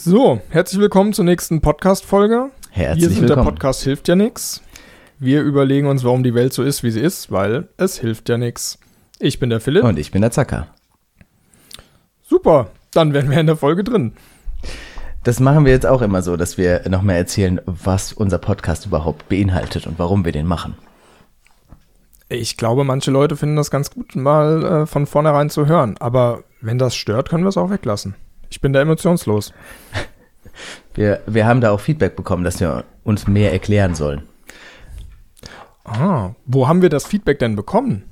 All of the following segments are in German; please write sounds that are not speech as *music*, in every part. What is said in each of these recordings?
So, herzlich willkommen zur nächsten Podcast-Folge. Herzlich Wir sind willkommen. der Podcast Hilft ja nix. Wir überlegen uns, warum die Welt so ist, wie sie ist, weil es hilft ja nix. Ich bin der Philipp. Und ich bin der Zacker. Super, dann wären wir in der Folge drin. Das machen wir jetzt auch immer so, dass wir nochmal erzählen, was unser Podcast überhaupt beinhaltet und warum wir den machen. Ich glaube, manche Leute finden das ganz gut, mal äh, von vornherein zu hören. Aber wenn das stört, können wir es auch weglassen. Ich bin da emotionslos. Wir, wir haben da auch Feedback bekommen, dass wir uns mehr erklären sollen. Ah, wo haben wir das Feedback denn bekommen?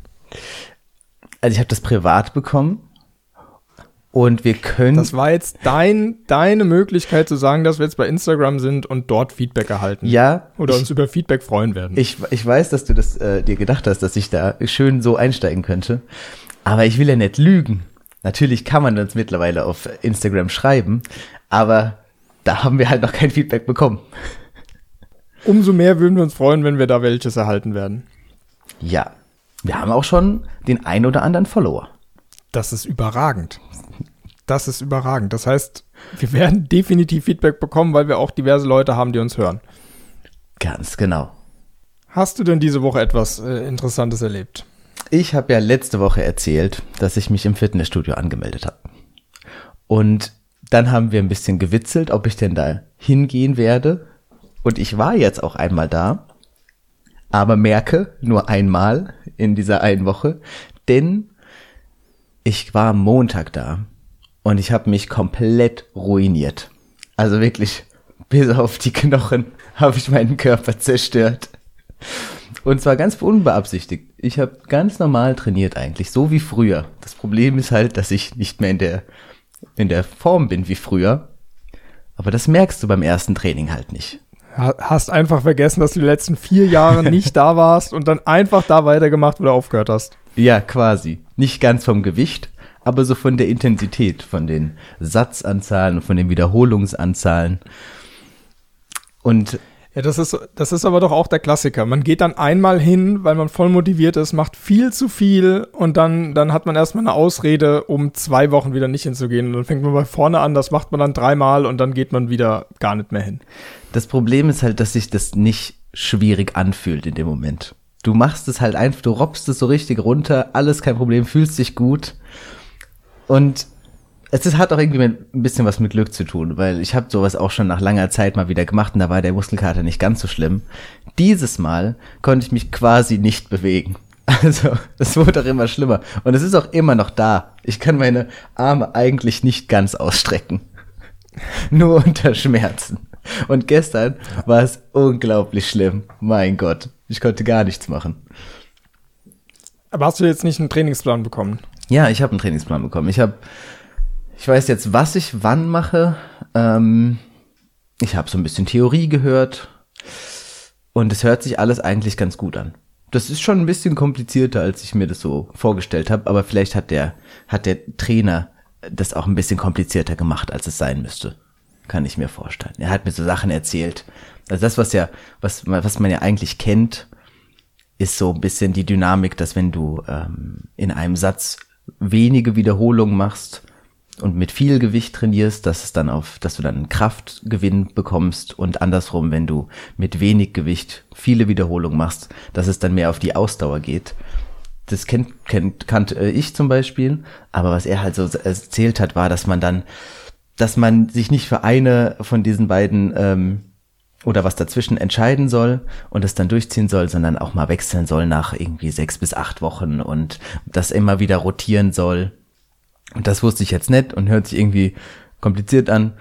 Also ich habe das privat bekommen und wir können... Das war jetzt dein, deine Möglichkeit zu sagen, dass wir jetzt bei Instagram sind und dort Feedback erhalten. ja, Oder ich, uns über Feedback freuen werden. ich, ich weiß, dass du das äh, dir gedacht hast, dass ich da schön so einsteigen könnte. Aber ich will ja nicht lügen. Natürlich kann man uns mittlerweile auf Instagram schreiben, aber da haben wir halt noch kein Feedback bekommen. Umso mehr würden wir uns freuen, wenn wir da welches erhalten werden. Ja, wir haben auch schon den ein oder anderen Follower. Das ist überragend. Das ist überragend. Das heißt, wir werden *laughs* definitiv Feedback bekommen, weil wir auch diverse Leute haben, die uns hören. Ganz genau. Hast du denn diese Woche etwas äh, Interessantes erlebt? Ich habe ja letzte Woche erzählt, dass ich mich im Fitnessstudio angemeldet habe. Und dann haben wir ein bisschen gewitzelt, ob ich denn da hingehen werde. Und ich war jetzt auch einmal da, aber merke nur einmal in dieser einen Woche, denn ich war am Montag da und ich habe mich komplett ruiniert. Also wirklich, bis auf die Knochen *laughs* habe ich meinen Körper zerstört. Und zwar ganz unbeabsichtigt. Ich habe ganz normal trainiert eigentlich, so wie früher. Das Problem ist halt, dass ich nicht mehr in der, in der Form bin wie früher. Aber das merkst du beim ersten Training halt nicht. Ha hast einfach vergessen, dass du die letzten vier Jahre *laughs* nicht da warst und dann einfach da weitergemacht, wo du aufgehört hast. Ja, quasi. Nicht ganz vom Gewicht, aber so von der Intensität, von den Satzanzahlen und von den Wiederholungsanzahlen. Und Ja, das ist, das ist aber doch auch der Klassiker. Man geht dann einmal hin, weil man voll motiviert ist, macht viel zu viel und dann, dann hat man erstmal eine Ausrede, um zwei Wochen wieder nicht hinzugehen. Und dann fängt man bei vorne an, das macht man dann dreimal und dann geht man wieder gar nicht mehr hin. Das Problem ist halt, dass sich das nicht schwierig anfühlt in dem Moment. Du machst es halt einfach, du robbst es so richtig runter, alles kein Problem, fühlst dich gut. Und es ist, hat auch irgendwie mit, ein bisschen was mit Glück zu tun, weil ich habe sowas auch schon nach langer Zeit mal wieder gemacht und da war der Muskelkater nicht ganz so schlimm. Dieses Mal konnte ich mich quasi nicht bewegen. *laughs* Also, es wurde auch immer schlimmer. Und es ist auch immer noch da. Ich kann meine Arme eigentlich nicht ganz ausstrecken. *laughs* Nur unter Schmerzen. Und gestern war es unglaublich schlimm. Mein Gott, ich konnte gar nichts machen. Aber hast du jetzt nicht einen Trainingsplan bekommen? Ja, ich habe einen Trainingsplan bekommen. Ich habe, ich weiß jetzt, was ich wann mache. Ähm, ich habe so ein bisschen Theorie gehört und es hört sich alles eigentlich ganz gut an. Das ist schon ein bisschen komplizierter, als ich mir das so vorgestellt habe, aber vielleicht hat der, hat der Trainer das auch ein bisschen komplizierter gemacht, als es sein müsste. Kann ich mir vorstellen. Er hat mir so Sachen erzählt. Also das, was ja, was, was man ja eigentlich kennt, ist so ein bisschen die Dynamik, dass wenn du ähm, in einem Satz wenige Wiederholungen machst und mit viel Gewicht trainierst, dass es dann auf, dass du dann Kraftgewinn bekommst und andersrum, wenn du mit wenig Gewicht viele Wiederholungen machst, dass es dann mehr auf die Ausdauer geht. Das kennt, kennt, kannte äh, ich zum Beispiel, aber was er halt so erzählt hat, war, dass man dann, dass man sich nicht für eine von diesen beiden ähm, oder was dazwischen entscheiden soll und es dann durchziehen soll, sondern auch mal wechseln soll nach irgendwie sechs bis acht Wochen und das immer wieder rotieren soll. Und das wusste ich jetzt nicht und hört sich irgendwie kompliziert an.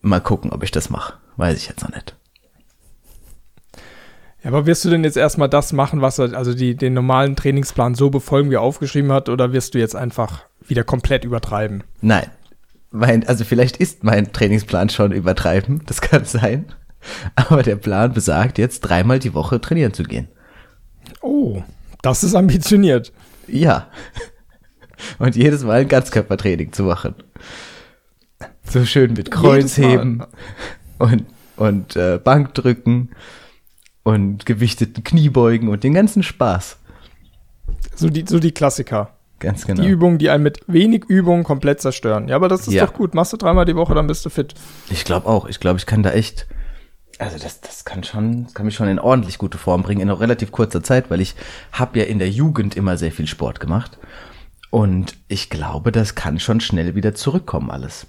Mal gucken, ob ich das mache. Weiß ich jetzt noch nicht. Ja, aber wirst du denn jetzt erstmal das machen, was er, also die, den normalen Trainingsplan so befolgen, wie er aufgeschrieben hat, oder wirst du jetzt einfach wieder komplett übertreiben? Nein. Mein, also vielleicht ist mein Trainingsplan schon übertreiben, das kann sein. Aber der Plan besagt, jetzt dreimal die Woche trainieren zu gehen. Oh, das ist ambitioniert. Ja. Und jedes Mal ein Ganzkörpertraining zu machen. So schön mit Kreuzheben und, und äh, Bankdrücken und gewichteten Kniebeugen und den ganzen Spaß. So die, so die Klassiker. Ganz genau. Die Übungen, die einen mit wenig Übung komplett zerstören. Ja, aber das ist Ja. doch gut. Machst du dreimal die Woche, dann bist du fit. Ich glaube auch. Ich glaube, ich kann da echt. Also das, das kann schon, das kann mich schon in ordentlich gute Form bringen in noch relativ kurzer Zeit, weil ich habe ja in der Jugend immer sehr viel Sport gemacht. Und ich glaube, das kann schon schnell wieder zurückkommen alles.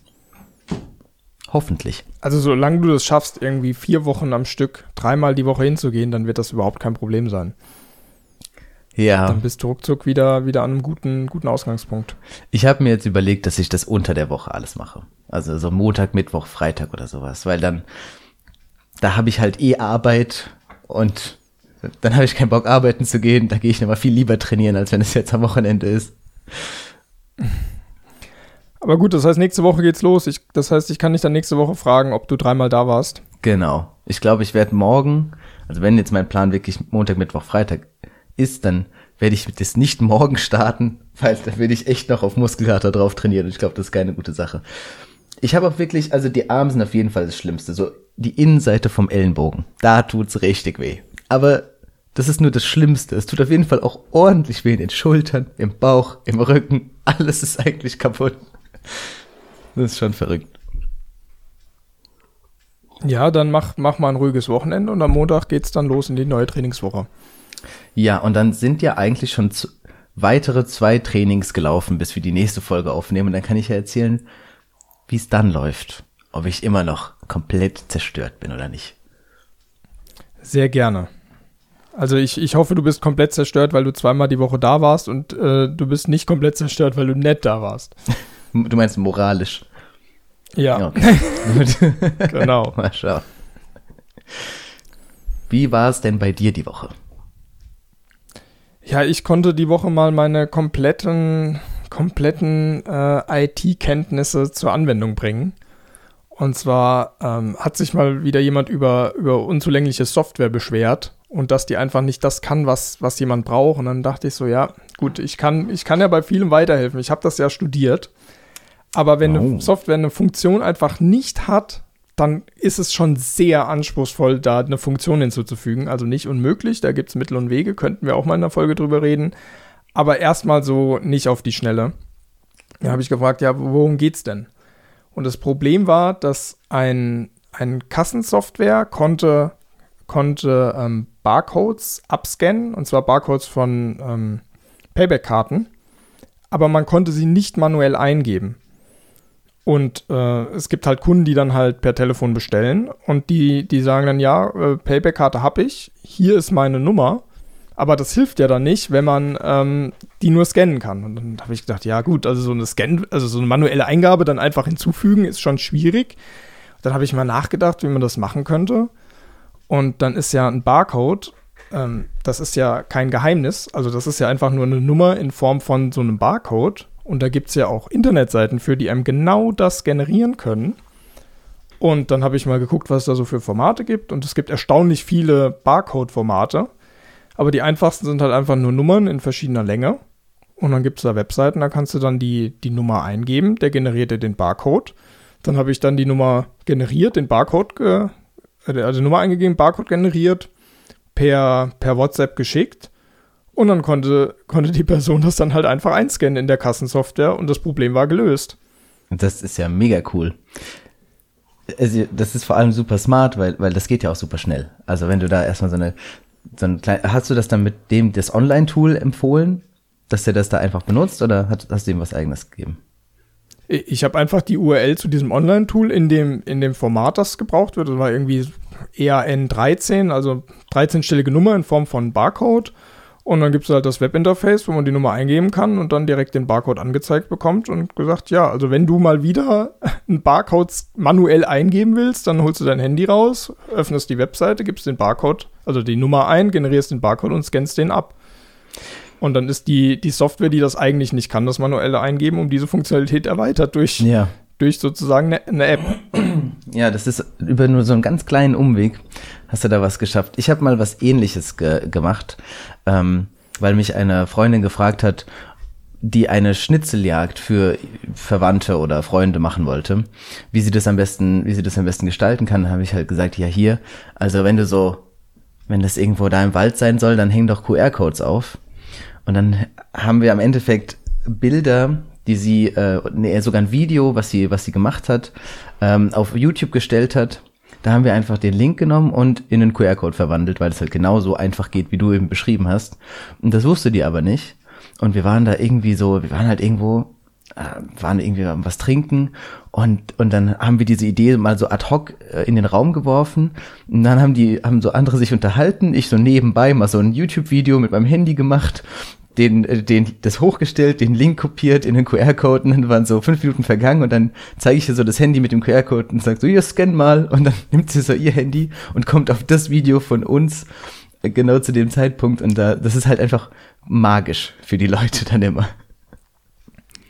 Hoffentlich. Also solange du das schaffst, irgendwie vier Wochen am Stück dreimal die Woche hinzugehen, dann wird das überhaupt kein Problem sein. Ja. Dann bist du ruckzuck wieder, wieder an einem guten, guten Ausgangspunkt. Ich habe mir jetzt überlegt, dass ich das unter der Woche alles mache. Also so Montag, Mittwoch, Freitag oder sowas, weil dann da habe ich halt eh Arbeit und dann habe ich keinen Bock arbeiten zu gehen. Da gehe ich nochmal viel lieber trainieren, als wenn es jetzt am Wochenende ist. Aber gut, das heißt, nächste Woche geht's los. Ich, das heißt, ich kann dich dann nächste Woche fragen, ob du dreimal da warst. Genau. Ich glaube, ich werde morgen, also wenn jetzt mein Plan wirklich Montag, Mittwoch, Freitag ist, dann werde ich das nicht morgen starten, weil da will ich echt noch auf Muskelkater drauf trainieren und ich glaube, das ist keine gute Sache. Ich habe auch wirklich, also die Arme sind auf jeden Fall das Schlimmste, so die Innenseite vom Ellenbogen, da tut's richtig weh. Aber das ist nur das Schlimmste. Es tut auf jeden Fall auch ordentlich weh in den Schultern, im Bauch, im Rücken. Alles ist eigentlich kaputt. Das ist schon verrückt. Ja, dann mach, mach mal ein ruhiges Wochenende und am Montag geht's dann los in die neue Trainingswoche. Ja, und dann sind ja eigentlich schon weitere zwei Trainings gelaufen, bis wir die nächste Folge aufnehmen. Und dann kann ich ja erzählen, wie es dann läuft. Ob ich immer noch komplett zerstört bin oder nicht. Sehr gerne. Also ich, ich hoffe, du bist komplett zerstört, weil du zweimal die Woche da warst und äh, du bist nicht komplett zerstört, weil du nett da warst. *laughs* Du meinst moralisch. Ja, okay. *laughs* *laughs* Genau. Mal schauen. Wie war es denn bei dir die Woche? Ja, ich konnte die Woche mal meine kompletten, kompletten äh, IT-Kenntnisse zur Anwendung bringen. Und zwar ähm, hat sich mal wieder jemand über, über unzulängliche Software beschwert und dass die einfach nicht das kann, was, was jemand braucht. Und dann dachte ich so, ja, gut, ich kann, ich kann ja bei vielem weiterhelfen. Ich habe das ja studiert. Aber wenn Oh. eine Software eine Funktion einfach nicht hat, dann ist es schon sehr anspruchsvoll, da eine Funktion hinzuzufügen. Also nicht unmöglich, da gibt es Mittel und Wege, könnten wir auch mal in der Folge drüber reden. Aber erstmal so nicht auf die Schnelle. Da habe ich gefragt, ja, worum geht's denn? Und das Problem war, dass ein, ein Kassensoftware konnte, konnte ähm, Barcodes abscannen, und zwar Barcodes von ähm, Payback-Karten, aber man konnte sie nicht manuell eingeben. Und äh, es gibt halt Kunden, die dann halt per Telefon bestellen und die, die sagen dann, ja, äh, Payback-Karte habe ich, hier ist meine Nummer. Aber das hilft ja dann nicht, wenn man ähm, die nur scannen kann. Und dann habe ich gedacht, ja gut, also so eine Scan, also so eine manuelle Eingabe dann einfach hinzufügen, ist schon schwierig. Dann habe ich mal nachgedacht, wie man das machen könnte. Und dann ist ja ein Barcode, ähm, das ist ja kein Geheimnis. Also das ist ja einfach nur eine Nummer in Form von so einem Barcode. Und da gibt es ja auch Internetseiten für, die einem genau das generieren können. Und dann habe ich mal geguckt, was es da so für Formate gibt. Und es gibt erstaunlich viele Barcode-Formate. Aber die einfachsten sind halt einfach nur Nummern in verschiedener Länge. Und dann gibt es da Webseiten, da kannst du dann die, die Nummer eingeben, der generiert dir den Barcode. Dann habe ich dann die Nummer generiert, den Barcode, ge, also die Nummer eingegeben, Barcode generiert, per, per WhatsApp geschickt. Und dann konnte, konnte die Person das dann halt einfach einscannen in der Kassensoftware und das Problem war gelöst. Das ist ja mega cool. Also, das ist vor allem super smart, weil, weil das geht ja auch super schnell. Also wenn du da erstmal so eine, so ein klein, hast du das dann mit dem das Online-Tool empfohlen, dass der das da einfach benutzt oder hat, hast du ihm was eigenes gegeben? Ich habe einfach die URL zu diesem Online-Tool in dem, in dem Format, das gebraucht wird. Das war irgendwie EAN13, also 13-stellige Nummer in Form von Barcode. Und dann gibt es halt das Webinterface, wo man die Nummer eingeben kann und dann direkt den Barcode angezeigt bekommt und gesagt, ja, also wenn du mal wieder *laughs* einen Barcode manuell eingeben willst, dann holst du dein Handy raus, öffnest die Webseite, gibst den Barcode, also die Nummer ein, generierst den Barcode und scannst den ab. Und dann ist die, die Software, die das eigentlich nicht kann, das manuelle Eingeben, um diese Funktionalität erweitert durch, Ja. durch sozusagen eine, eine App. Ja, das ist über nur so einen ganz kleinen Umweg hast du da was geschafft. Ich habe mal was ähnliches ge gemacht, ähm, weil mich eine Freundin gefragt hat, die eine Schnitzeljagd für Verwandte oder Freunde machen wollte, wie sie das am besten, wie sie das am besten gestalten kann, habe ich halt gesagt, ja hier, also wenn du so, wenn das irgendwo da im Wald sein soll, dann häng doch QR-Codes auf. Und dann haben wir am Endeffekt Bilder, die sie, äh, nee, sogar ein Video, was sie, was sie gemacht hat, ähm, auf YouTube gestellt hat. Da haben wir einfach den Link genommen und in einen QR-Code verwandelt, weil es halt genauso einfach geht, wie du eben beschrieben hast. Und das wusste die aber nicht. Und wir waren da irgendwie so, wir waren halt irgendwo, waren irgendwie was trinken und, und dann haben wir diese Idee mal so ad hoc äh, in den Raum geworfen. Und dann haben die, haben so andere sich unterhalten, ich so nebenbei mal so ein YouTube-Video mit meinem Handy gemacht den, äh, den, das hochgestellt, den Link kopiert in den QR-Code und dann waren so fünf Minuten vergangen und dann zeige ich ihr so das Handy mit dem QR-Code und sage so, ihr scan mal und dann *laughs* nimmt sie so ihr Handy und kommt auf das Video von uns äh, genau zu dem Zeitpunkt und da, das ist halt einfach magisch für die Leute dann immer.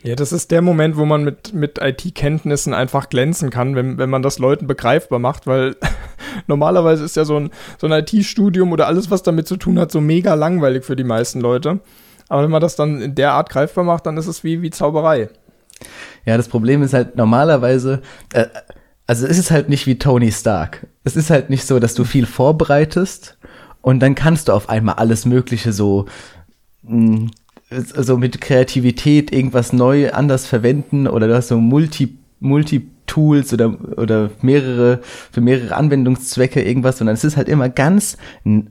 Ja, das ist der Moment, wo man mit, mit IT-Kenntnissen einfach glänzen kann, wenn, wenn man das Leuten begreifbar macht, weil *laughs* normalerweise ist ja so ein, so ein IT-Studium oder alles, was damit zu tun hat, so mega langweilig für die meisten Leute. Aber wenn man das dann in der Art greifbar macht, dann ist es wie, wie Zauberei. Ja, das Problem ist halt normalerweise, äh, also es ist halt nicht wie Tony Stark. Es ist halt nicht so, dass du viel vorbereitest und dann kannst du auf einmal alles Mögliche so, mh, hm, so mit Kreativität irgendwas neu anders verwenden oder du hast so Multi, Multi Tools oder, oder mehrere, für mehrere Anwendungszwecke irgendwas, sondern es ist halt immer ganz,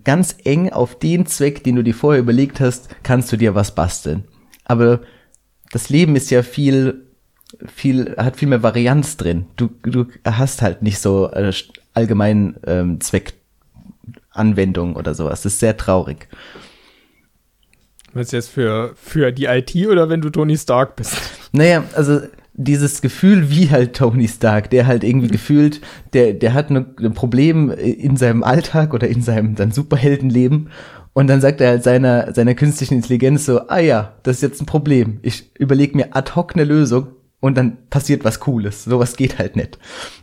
ganz eng auf den Zweck, den du dir vorher überlegt hast, kannst du dir was basteln. Aber das Leben ist ja viel, viel, hat viel mehr Varianz drin. Du, du hast halt nicht so äh, allgemein ähm, Zweckanwendungen oder sowas. Das ist sehr traurig. Was jetzt für, für die IT oder wenn du Tony Stark bist? *laughs* Naja, also dieses Gefühl wie halt Tony Stark, der halt irgendwie gefühlt, der, der hat ein Problem in seinem Alltag oder in seinem dann Superheldenleben und dann sagt er halt seiner, seiner künstlichen Intelligenz so, ah ja, das ist jetzt ein Problem. Ich überlege mir ad hoc eine Lösung und dann passiert was Cooles. Sowas geht halt nicht.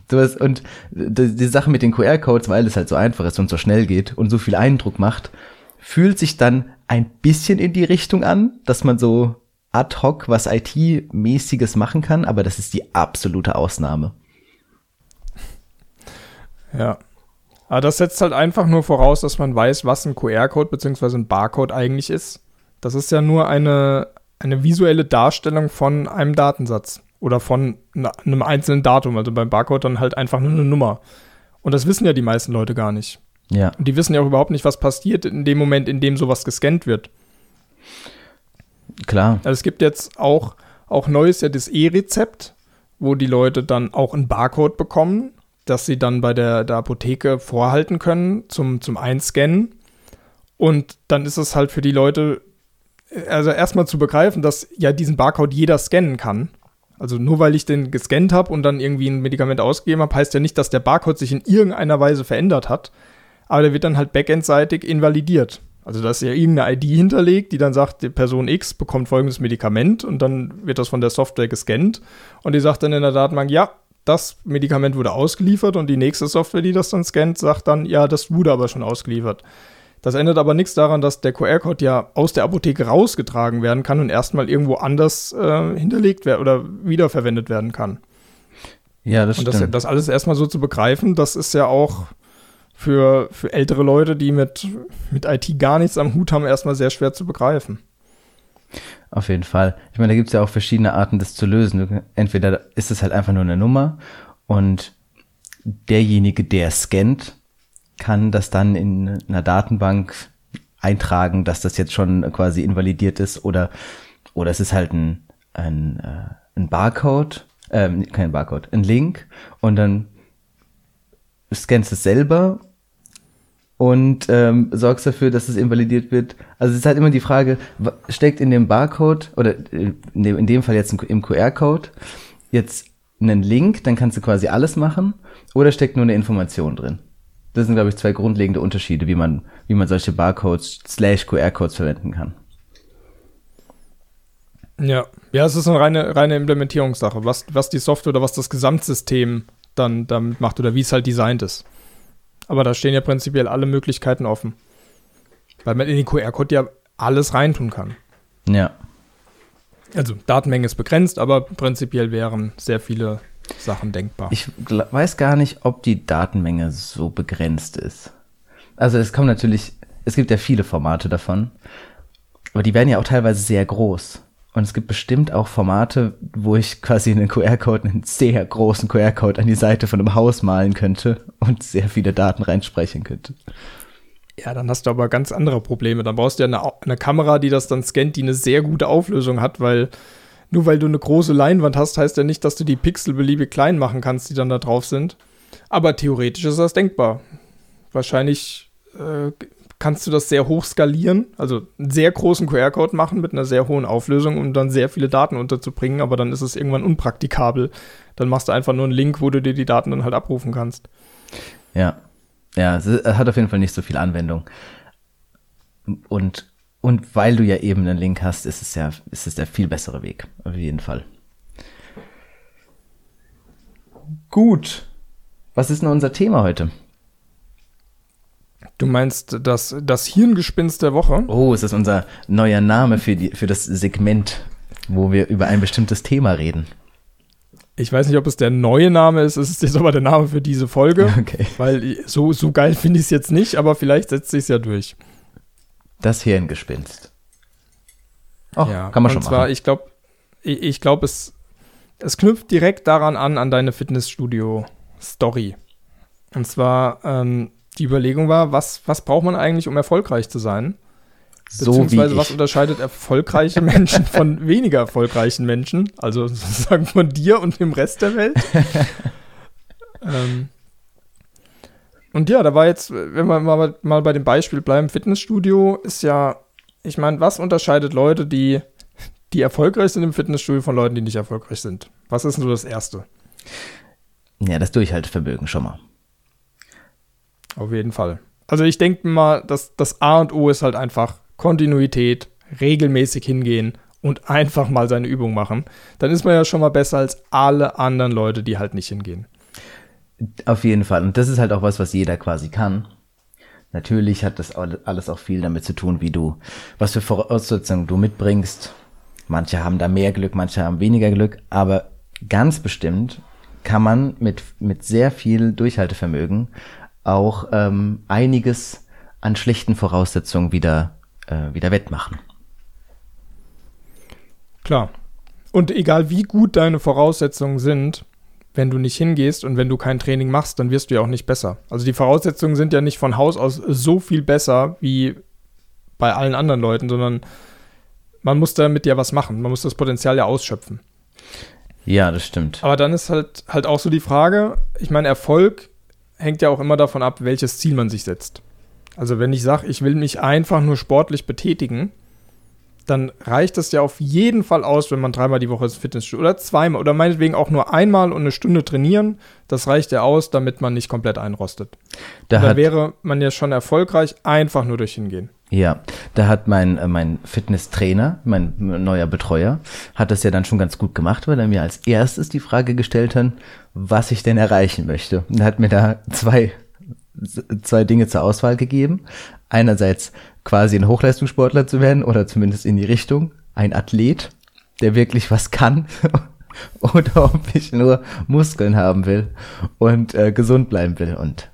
Sowas, und die, die Sache mit den QR-Codes, weil es halt so einfach ist und so schnell geht und so viel Eindruck macht, fühlt sich dann ein bisschen in die Richtung an, dass man so ad hoc was IT-mäßiges machen kann, aber das ist die absolute Ausnahme. Ja. Aber das setzt halt einfach nur voraus, dass man weiß, was ein QR-Code bzw. ein Barcode eigentlich ist. Das ist ja nur eine, eine visuelle Darstellung von einem Datensatz oder von einem einzelnen Datum. Also beim Barcode dann halt einfach nur eine Nummer. Und das wissen ja die meisten Leute gar nicht. Ja. Und die wissen ja auch überhaupt nicht, was passiert in dem Moment, in dem sowas gescannt wird. Klar. Also es gibt jetzt auch, auch neues ja das E-Rezept, wo die Leute dann auch einen Barcode bekommen, dass sie dann bei der, der Apotheke vorhalten können zum, zum Einscannen. Und dann ist es halt für die Leute, also erstmal zu begreifen, dass ja diesen Barcode jeder scannen kann. Also nur weil ich den gescannt habe und dann irgendwie ein Medikament ausgegeben habe, heißt ja nicht, dass der Barcode sich in irgendeiner Weise verändert hat. Aber der wird dann halt backendseitig invalidiert. Also da ist ja irgendeine ID hinterlegt, die dann sagt, die Person X bekommt folgendes Medikament und dann wird das von der Software gescannt und die sagt dann in der Datenbank, ja, das Medikament wurde ausgeliefert und die nächste Software, die das dann scannt, sagt dann, ja, das wurde aber schon ausgeliefert. Das ändert aber nichts daran, dass der QR-Code ja aus der Apotheke rausgetragen werden kann und erstmal irgendwo anders äh, hinterlegt werden oder wiederverwendet werden kann. Ja, das und stimmt. Und das, das alles erstmal so zu begreifen, das ist ja auch für, für ältere Leute, die mit, mit IT gar nichts am Hut haben, erstmal sehr schwer zu begreifen. Auf jeden Fall. Ich meine, da gibt es ja auch verschiedene Arten, das zu lösen. Entweder ist es halt einfach nur eine Nummer und derjenige, der scannt, kann das dann in einer Datenbank eintragen, dass das jetzt schon quasi invalidiert ist oder, oder es ist halt ein, ein, äh, ein Barcode, äh, kein Barcode, ein Link und dann scannst es selber und ähm, sorgst dafür, dass es invalidiert wird. Also es ist halt immer die Frage, steckt in dem Barcode oder äh, in dem, in dem Fall jetzt im QR-Code jetzt einen Link, dann kannst du quasi alles machen, oder steckt nur eine Information drin. Das sind, glaube ich, zwei grundlegende Unterschiede, wie man, wie man solche Barcodes slash QR-Codes verwenden kann. Ja, ja, es ist eine reine, reine Implementierungssache, was, was die Software oder was das Gesamtsystem dann damit macht oder wie es halt designt ist. Aber da stehen ja prinzipiell alle Möglichkeiten offen. Weil man in den QR-Code ja alles reintun kann. Ja. Also Datenmenge ist begrenzt, aber prinzipiell wären sehr viele Sachen denkbar. Ich weiß gar nicht, ob die Datenmenge so begrenzt ist. Also es kommen natürlich, es gibt ja viele Formate davon, aber die werden ja auch teilweise sehr groß. Und es gibt bestimmt auch Formate, wo ich quasi einen QR-Code, einen sehr großen QR-Code an die Seite von einem Haus malen könnte und sehr viele Daten reinsprechen könnte. Ja, dann hast du aber ganz andere Probleme. Dann brauchst du ja eine, eine Kamera, die das dann scannt, die eine sehr gute Auflösung hat, weil nur weil du eine große Leinwand hast, heißt ja nicht, dass du die Pixel beliebig klein machen kannst, die dann da drauf sind. Aber theoretisch ist das denkbar. Wahrscheinlich äh, kannst du das sehr hoch skalieren, also einen sehr großen QR-Code machen mit einer sehr hohen Auflösung, um dann sehr viele Daten unterzubringen, aber dann ist es irgendwann unpraktikabel. Dann machst du einfach nur einen Link, wo du dir die Daten dann halt abrufen kannst. Ja. Ja, es hat auf jeden Fall nicht so viel Anwendung. Und, und weil du ja eben einen Link hast, ist es ja, ist es der viel bessere Weg. Auf jeden Fall. Gut. Was ist denn unser Thema heute? Du meinst das, das Hirngespinst der Woche? Oh, ist das unser neuer Name für, die, für das Segment, wo wir über ein bestimmtes Thema reden? Ich weiß nicht, ob es der neue Name ist. Es ist jetzt aber der Name für diese Folge. *laughs* Okay. Weil so, so geil finde ich es jetzt nicht, aber vielleicht setzt sich es ja durch. Das Hirngespinst. Oh, ja, kann man schon und zwar, machen. ich glaube, ich, ich glaube, es, es knüpft direkt daran an, an deine Fitnessstudio-Story. Und zwar, ähm, die Überlegung war, was, was braucht man eigentlich, um erfolgreich zu sein? Beziehungsweise, so was unterscheidet erfolgreiche Menschen *laughs* von weniger erfolgreichen Menschen? Also *laughs* sozusagen von dir und dem Rest der Welt. *laughs* ähm, und ja, da war jetzt, wenn wir mal, mal bei dem Beispiel bleiben, Fitnessstudio ist ja, ich meine, was unterscheidet Leute, die, die erfolgreich sind im Fitnessstudio von Leuten, die nicht erfolgreich sind? Was ist denn so das Erste? Ja, das Durchhaltevermögen schon mal. Auf jeden Fall. Also ich denke mal, dass das A und O ist halt einfach Kontinuität, regelmäßig hingehen und einfach mal seine Übung machen. Dann ist man ja schon mal besser als alle anderen Leute, die halt nicht hingehen. Auf jeden Fall. Und das ist halt auch was, was jeder quasi kann. Natürlich hat das alles auch viel damit zu tun, wie du, was für Voraussetzungen du mitbringst. Manche haben da mehr Glück, manche haben weniger Glück, aber ganz bestimmt kann man mit, mit sehr viel Durchhaltevermögen auch ähm, einiges an schlechten Voraussetzungen wieder, äh, wieder wettmachen. Klar. Und egal wie gut deine Voraussetzungen sind, wenn du nicht hingehst und wenn du kein Training machst, dann wirst du ja auch nicht besser. Also die Voraussetzungen sind ja nicht von Haus aus so viel besser wie bei allen anderen Leuten, sondern man muss damit ja was machen. Man muss das Potenzial ja ausschöpfen. Ja, das stimmt. Aber dann ist halt, halt auch so die Frage, ich meine, Erfolg hängt ja auch immer davon ab, welches Ziel man sich setzt. Also wenn ich sage, ich will mich einfach nur sportlich betätigen, dann reicht es ja auf jeden Fall aus, wenn man dreimal die Woche ins Fitnessstudio oder zweimal oder meinetwegen auch nur einmal und eine Stunde trainieren. Das reicht ja aus, damit man nicht komplett einrostet. Da, da wäre man ja schon erfolgreich, einfach nur durch hingehen. Ja, da hat mein, äh, mein Fitnesstrainer, mein neuer Betreuer, hat das ja dann schon ganz gut gemacht, weil er mir als erstes die Frage gestellt hat, was ich denn erreichen möchte. Und er hat mir da zwei, zwei Dinge zur Auswahl gegeben. Einerseits quasi ein Hochleistungssportler zu werden oder zumindest in die Richtung, ein Athlet, der wirklich was kann. *laughs* oder ob ich nur Muskeln haben will und äh, gesund bleiben will. Und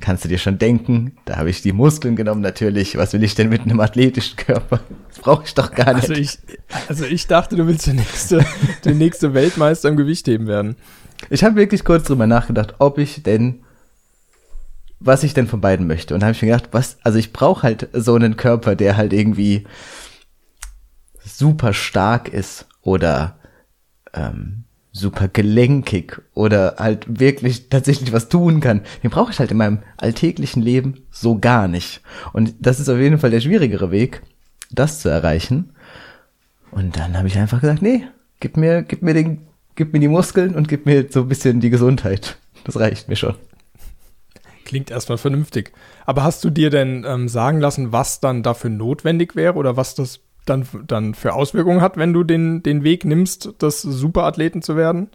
kannst du dir schon denken, da habe ich die Muskeln genommen natürlich. Was will ich denn mit einem athletischen Körper? Das brauche ich doch gar nicht. Also ich, also ich dachte, du willst der nächste, *laughs* der nächste Weltmeister im Gewichtheben werden. Ich habe wirklich kurz drüber nachgedacht, ob ich denn, was ich denn von beiden möchte. Und da habe ich mir gedacht, was, also ich brauche halt so einen Körper, der halt irgendwie super stark ist oder ähm, super gelenkig oder halt wirklich tatsächlich was tun kann, den brauche ich halt in meinem alltäglichen Leben so gar nicht. Und das ist auf jeden Fall der schwierigere Weg, das zu erreichen. Und dann habe ich einfach gesagt, nee, gib mir, gib mir den, gib mir die Muskeln und gib mir so ein bisschen die Gesundheit. Das reicht mir schon. Klingt erstmal vernünftig. Aber hast du dir denn ähm, sagen lassen, was dann dafür notwendig wäre oder was das dann, dann für Auswirkungen hat, wenn du den, den Weg nimmst, das Superathleten zu werden?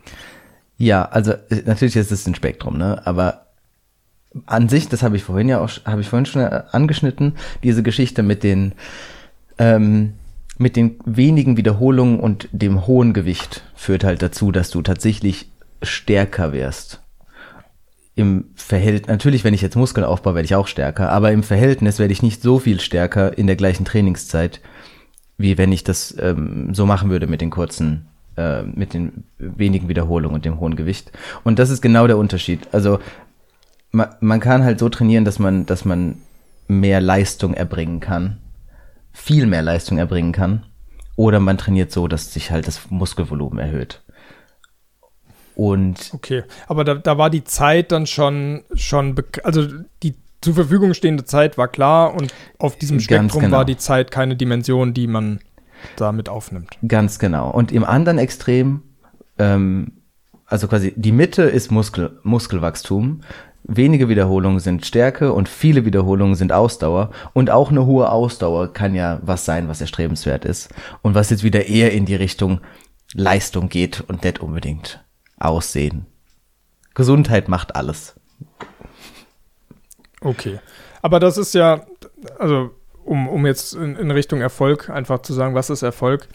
Ja, also äh, natürlich ist es ein Spektrum, ne? Aber an sich, das habe ich vorhin ja auch, habe ich vorhin schon äh, angeschnitten, diese Geschichte mit den, ähm, mit den wenigen Wiederholungen und dem hohen Gewicht führt halt dazu, dass du tatsächlich stärker wirst. Im Verhältnis, natürlich, wenn ich jetzt Muskeln aufbaue, werde ich auch stärker, aber im Verhältnis werde ich nicht so viel stärker in der gleichen Trainingszeit, wie wenn ich das ähm, so machen würde mit den kurzen, äh, mit den wenigen Wiederholungen und dem hohen Gewicht. Und das ist genau der Unterschied. Also man, man kann halt so trainieren, dass man, dass man mehr Leistung erbringen kann, viel mehr Leistung erbringen kann, oder man trainiert so, dass sich halt das Muskelvolumen erhöht. Und okay, aber da, da war die Zeit dann schon, schon, also die zur Verfügung stehende Zeit war klar und auf diesem Spektrum genau. war die Zeit keine Dimension, die man damit aufnimmt. Ganz genau. Und im anderen Extrem, ähm, also quasi die Mitte ist Muskel, Muskelwachstum, wenige Wiederholungen sind Stärke und viele Wiederholungen sind Ausdauer. Und auch eine hohe Ausdauer kann ja was sein, was erstrebenswert ist. Und was jetzt wieder eher in die Richtung Leistung geht und nicht unbedingt Aussehen. Gesundheit macht alles. Okay. Aber das ist ja, also um, um jetzt in, in Richtung Erfolg einfach zu sagen, was ist Erfolg?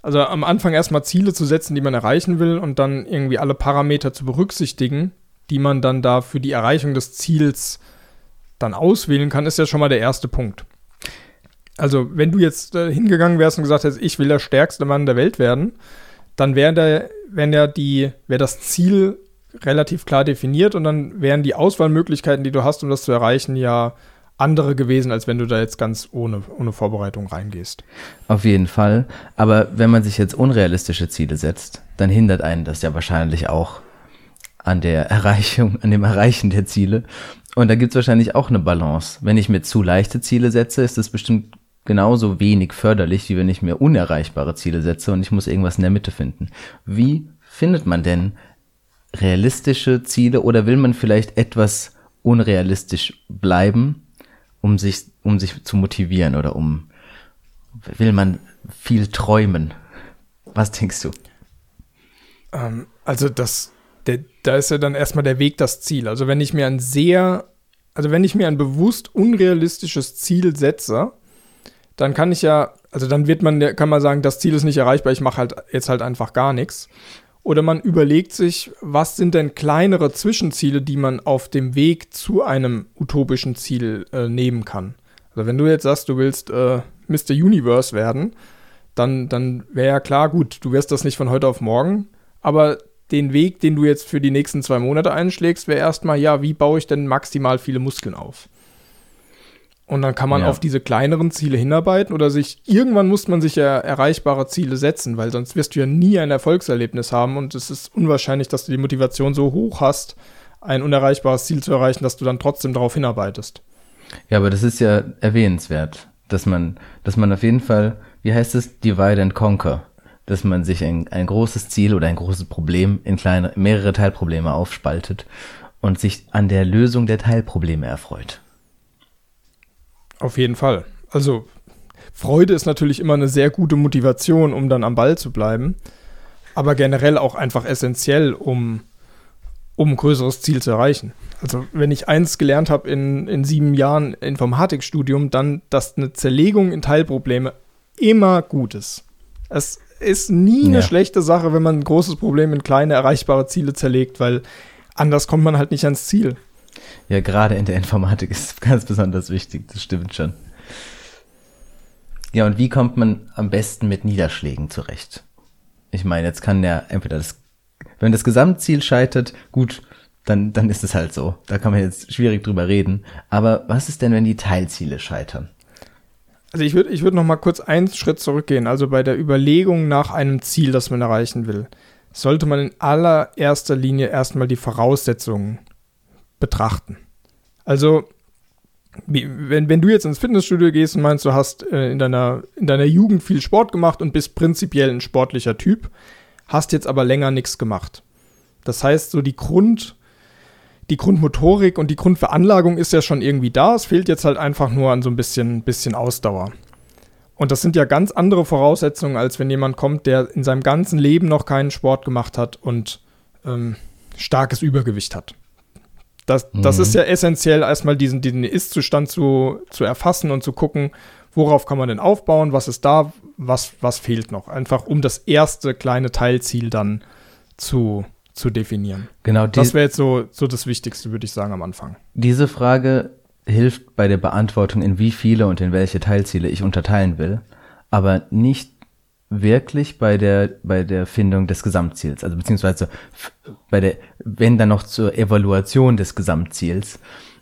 Also am Anfang erstmal Ziele zu setzen, die man erreichen will und dann irgendwie alle Parameter zu berücksichtigen, die man dann da für die Erreichung des Ziels dann auswählen kann, ist ja schon mal der erste Punkt. Also wenn du jetzt äh, hingegangen wärst und gesagt hättest, ich will der stärkste Mann der Welt werden, dann wäre die, wäre das Ziel relativ klar definiert und dann wären die Auswahlmöglichkeiten, die du hast, um das zu erreichen, ja andere gewesen, als wenn du da jetzt ganz ohne, ohne Vorbereitung reingehst. Auf jeden Fall. Aber wenn man sich jetzt unrealistische Ziele setzt, dann hindert einen das ja wahrscheinlich auch an der Erreichung, an dem Erreichen der Ziele. Und da gibt es wahrscheinlich auch eine Balance. Wenn ich mir zu leichte Ziele setze, ist das bestimmt genauso wenig förderlich, wie wenn ich mir unerreichbare Ziele setze und ich muss irgendwas in der Mitte finden. Wie findet man denn realistische Ziele oder will man vielleicht etwas unrealistisch bleiben, um sich, um sich zu motivieren oder um, will man viel träumen? Was denkst du? Ähm, also das, der, da ist ja dann erstmal der Weg das Ziel. Also wenn ich mir ein sehr, also wenn ich mir ein bewusst unrealistisches Ziel setze, dann kann ich ja, also dann wird man, kann man sagen, das Ziel ist nicht erreichbar, ich mache halt jetzt halt einfach gar nichts. Oder man überlegt sich, was sind denn kleinere Zwischenziele, die man auf dem Weg zu einem utopischen Ziel äh, nehmen kann. Also wenn du jetzt sagst, du willst äh, Mr. Universe werden, dann, dann wäre ja klar, gut, du wirst das nicht von heute auf morgen, aber den Weg, den du jetzt für die nächsten zwei Monate einschlägst, wäre erstmal, ja, wie baue ich denn maximal viele Muskeln auf? Und dann kann man ja. auf diese kleineren Ziele hinarbeiten oder sich, irgendwann muss man sich ja erreichbare Ziele setzen, weil sonst wirst du ja nie ein Erfolgserlebnis haben und es ist unwahrscheinlich, dass du die Motivation so hoch hast, ein unerreichbares Ziel zu erreichen, dass du dann trotzdem darauf hinarbeitest. Ja, aber das ist ja erwähnenswert, dass man, dass man auf jeden Fall, wie heißt es, divide and conquer, dass man sich ein, ein großes Ziel oder ein großes Problem in kleine, mehrere Teilprobleme aufspaltet und sich an der Lösung der Teilprobleme erfreut. Auf jeden Fall. Also Freude ist natürlich immer eine sehr gute Motivation, um dann am Ball zu bleiben, aber generell auch einfach essentiell, um, um ein größeres Ziel zu erreichen. Also wenn ich eins gelernt habe in, in sieben Jahren Informatikstudium, dann, dass eine Zerlegung in Teilprobleme immer gut ist. Es ist nie eine ja. schlechte Sache, wenn man ein großes Problem in kleine erreichbare Ziele zerlegt, weil anders kommt man halt nicht ans Ziel. Ja, gerade in der Informatik ist es *laughs* ganz besonders wichtig, das stimmt schon. Ja, und wie kommt man am besten mit Niederschlägen zurecht? Ich meine, jetzt kann ja entweder das, wenn das Gesamtziel scheitert, gut, dann, dann ist es halt so. Da kann man jetzt schwierig drüber reden. Aber was ist denn, wenn die Teilziele scheitern? Also ich würde ich würd noch mal kurz einen Schritt zurückgehen. Also bei der Überlegung nach einem Ziel, das man erreichen will, sollte man in allererster Linie erstmal die Voraussetzungen betrachten. Also, wenn, wenn du jetzt ins Fitnessstudio gehst und meinst, du hast äh, in, deiner, in deiner Jugend viel Sport gemacht und bist prinzipiell ein sportlicher Typ, hast jetzt aber länger nichts gemacht. Das heißt, so die Grund, die Grundmotorik und die Grundveranlagung ist ja schon irgendwie da. Es fehlt jetzt halt einfach nur an so ein bisschen, bisschen Ausdauer. Und das sind ja ganz andere Voraussetzungen, als wenn jemand kommt, der in seinem ganzen Leben noch keinen Sport gemacht hat und ähm, starkes Übergewicht hat. Das, das mhm. ist ja essentiell, erstmal diesen, diesen Ist-Zustand zu, zu erfassen und zu gucken, worauf kann man denn aufbauen, was ist da, was, was fehlt noch. Einfach um das erste kleine Teilziel dann zu, zu definieren. Genau. das wäre jetzt so, so das Wichtigste, würde ich sagen, am Anfang. Diese Frage hilft bei der Beantwortung, in wie viele und in welche Teilziele ich unterteilen will. aber nicht wirklich bei der, bei der Findung des Gesamtziels, also beziehungsweise bei der, wenn dann noch zur Evaluation des Gesamtziels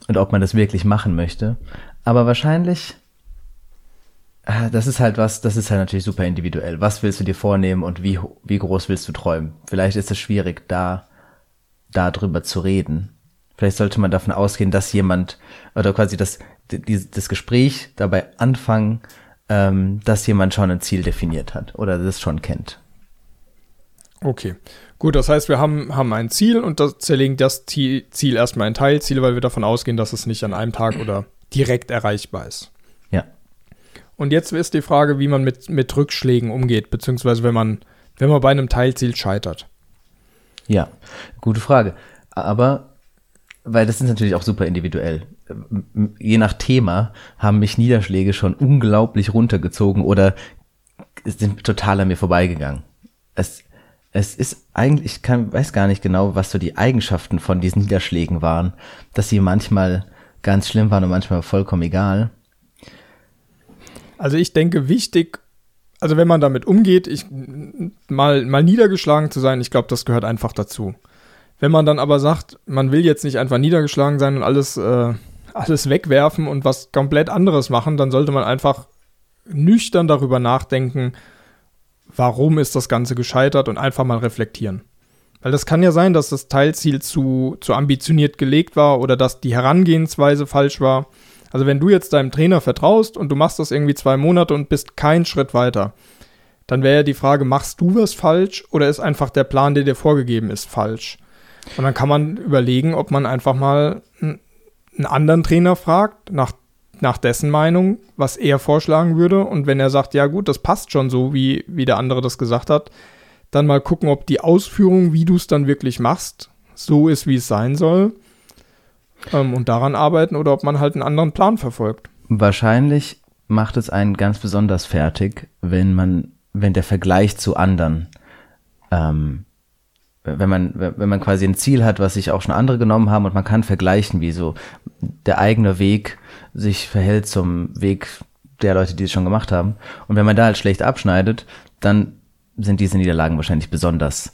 und ob man das wirklich machen möchte. Aber wahrscheinlich, ah, das ist halt was, das ist halt natürlich super individuell. Was willst du dir vornehmen und wie, wie groß willst du träumen? Vielleicht ist es schwierig, da, da drüber zu reden. Vielleicht sollte man davon ausgehen, dass jemand, oder quasi das, das Gespräch dabei anfangen, ähm, dass jemand schon ein Ziel definiert hat oder das schon kennt. Okay, gut, das heißt, wir haben, haben ein Ziel und das zerlegen das Ziel erstmal in Teilziele, weil wir davon ausgehen, dass es nicht an einem Tag oder direkt erreichbar ist. Ja. Und jetzt ist die Frage, wie man mit, mit Rückschlägen umgeht, beziehungsweise wenn man, wenn man bei einem Teilziel scheitert. Ja, gute Frage. Aber, weil das ist natürlich auch super individuell je nach Thema haben mich Niederschläge schon unglaublich runtergezogen oder sind total an mir vorbeigegangen. Es, es ist eigentlich, ich kann, weiß gar nicht genau, was so die Eigenschaften von diesen Niederschlägen waren, dass sie manchmal ganz schlimm waren und manchmal vollkommen egal. Also ich denke, wichtig, also wenn man damit umgeht, ich, mal, mal niedergeschlagen zu sein, ich glaube, das gehört einfach dazu. Wenn man dann aber sagt, man will jetzt nicht einfach niedergeschlagen sein und alles äh, alles wegwerfen und was komplett anderes machen, dann sollte man einfach nüchtern darüber nachdenken, warum ist das Ganze gescheitert und einfach mal reflektieren. Weil das kann ja sein, dass das Teilziel zu, zu ambitioniert gelegt war oder dass die Herangehensweise falsch war. Also wenn du jetzt deinem Trainer vertraust und du machst das irgendwie zwei Monate und bist keinen Schritt weiter, dann wäre ja die Frage, machst du was falsch oder ist einfach der Plan, der dir vorgegeben ist, falsch? Und dann kann man überlegen, ob man einfach mal einen anderen Trainer fragt, nach, nach dessen Meinung, was er vorschlagen würde. Und wenn er sagt, ja gut, das passt schon so, wie, wie der andere das gesagt hat, dann mal gucken, ob die Ausführung, wie du es dann wirklich machst, so ist, wie es sein soll. Ähm, und daran arbeiten oder ob man halt einen anderen Plan verfolgt. Wahrscheinlich macht es einen ganz besonders fertig, wenn man, wenn der Vergleich zu anderen ähm, wenn man, wenn man quasi ein Ziel hat, was sich auch schon andere genommen haben und man kann vergleichen, wie so der eigene Weg sich verhält zum Weg der Leute, die es schon gemacht haben. Und wenn man da halt schlecht abschneidet, dann sind diese Niederlagen wahrscheinlich besonders,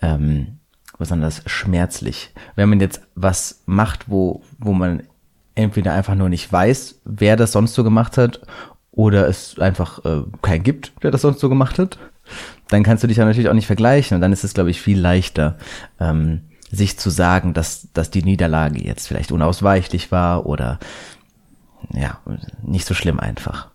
ähm, besonders schmerzlich. Wenn man jetzt was macht, wo, wo man entweder einfach nur nicht weiß, wer das sonst so gemacht hat, oder es einfach äh, keinen gibt, der das sonst so gemacht hat, dann kannst du dich ja natürlich auch nicht vergleichen. Und dann ist es, glaube ich, viel leichter, ähm, sich zu sagen, dass, dass die Niederlage jetzt vielleicht unausweichlich war oder ja, nicht so schlimm einfach.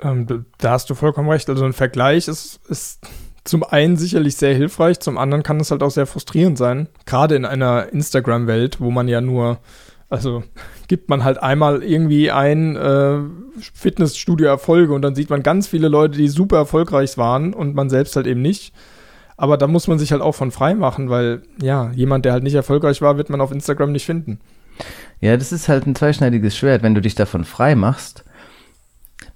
Ähm, da hast du vollkommen recht. Also ein Vergleich ist, ist zum einen sicherlich sehr hilfreich, zum anderen kann es halt auch sehr frustrierend sein. Gerade in einer Instagram-Welt, wo man ja nur, also gibt man halt einmal irgendwie ein äh, Fitnessstudio-Erfolge und dann sieht man ganz viele Leute, die super erfolgreich waren und man selbst halt eben nicht. Aber da muss man sich halt auch von frei machen, weil ja, jemand, der halt nicht erfolgreich war, wird man auf Instagram nicht finden. Ja, das ist halt ein zweischneidiges Schwert, wenn du dich davon frei machst.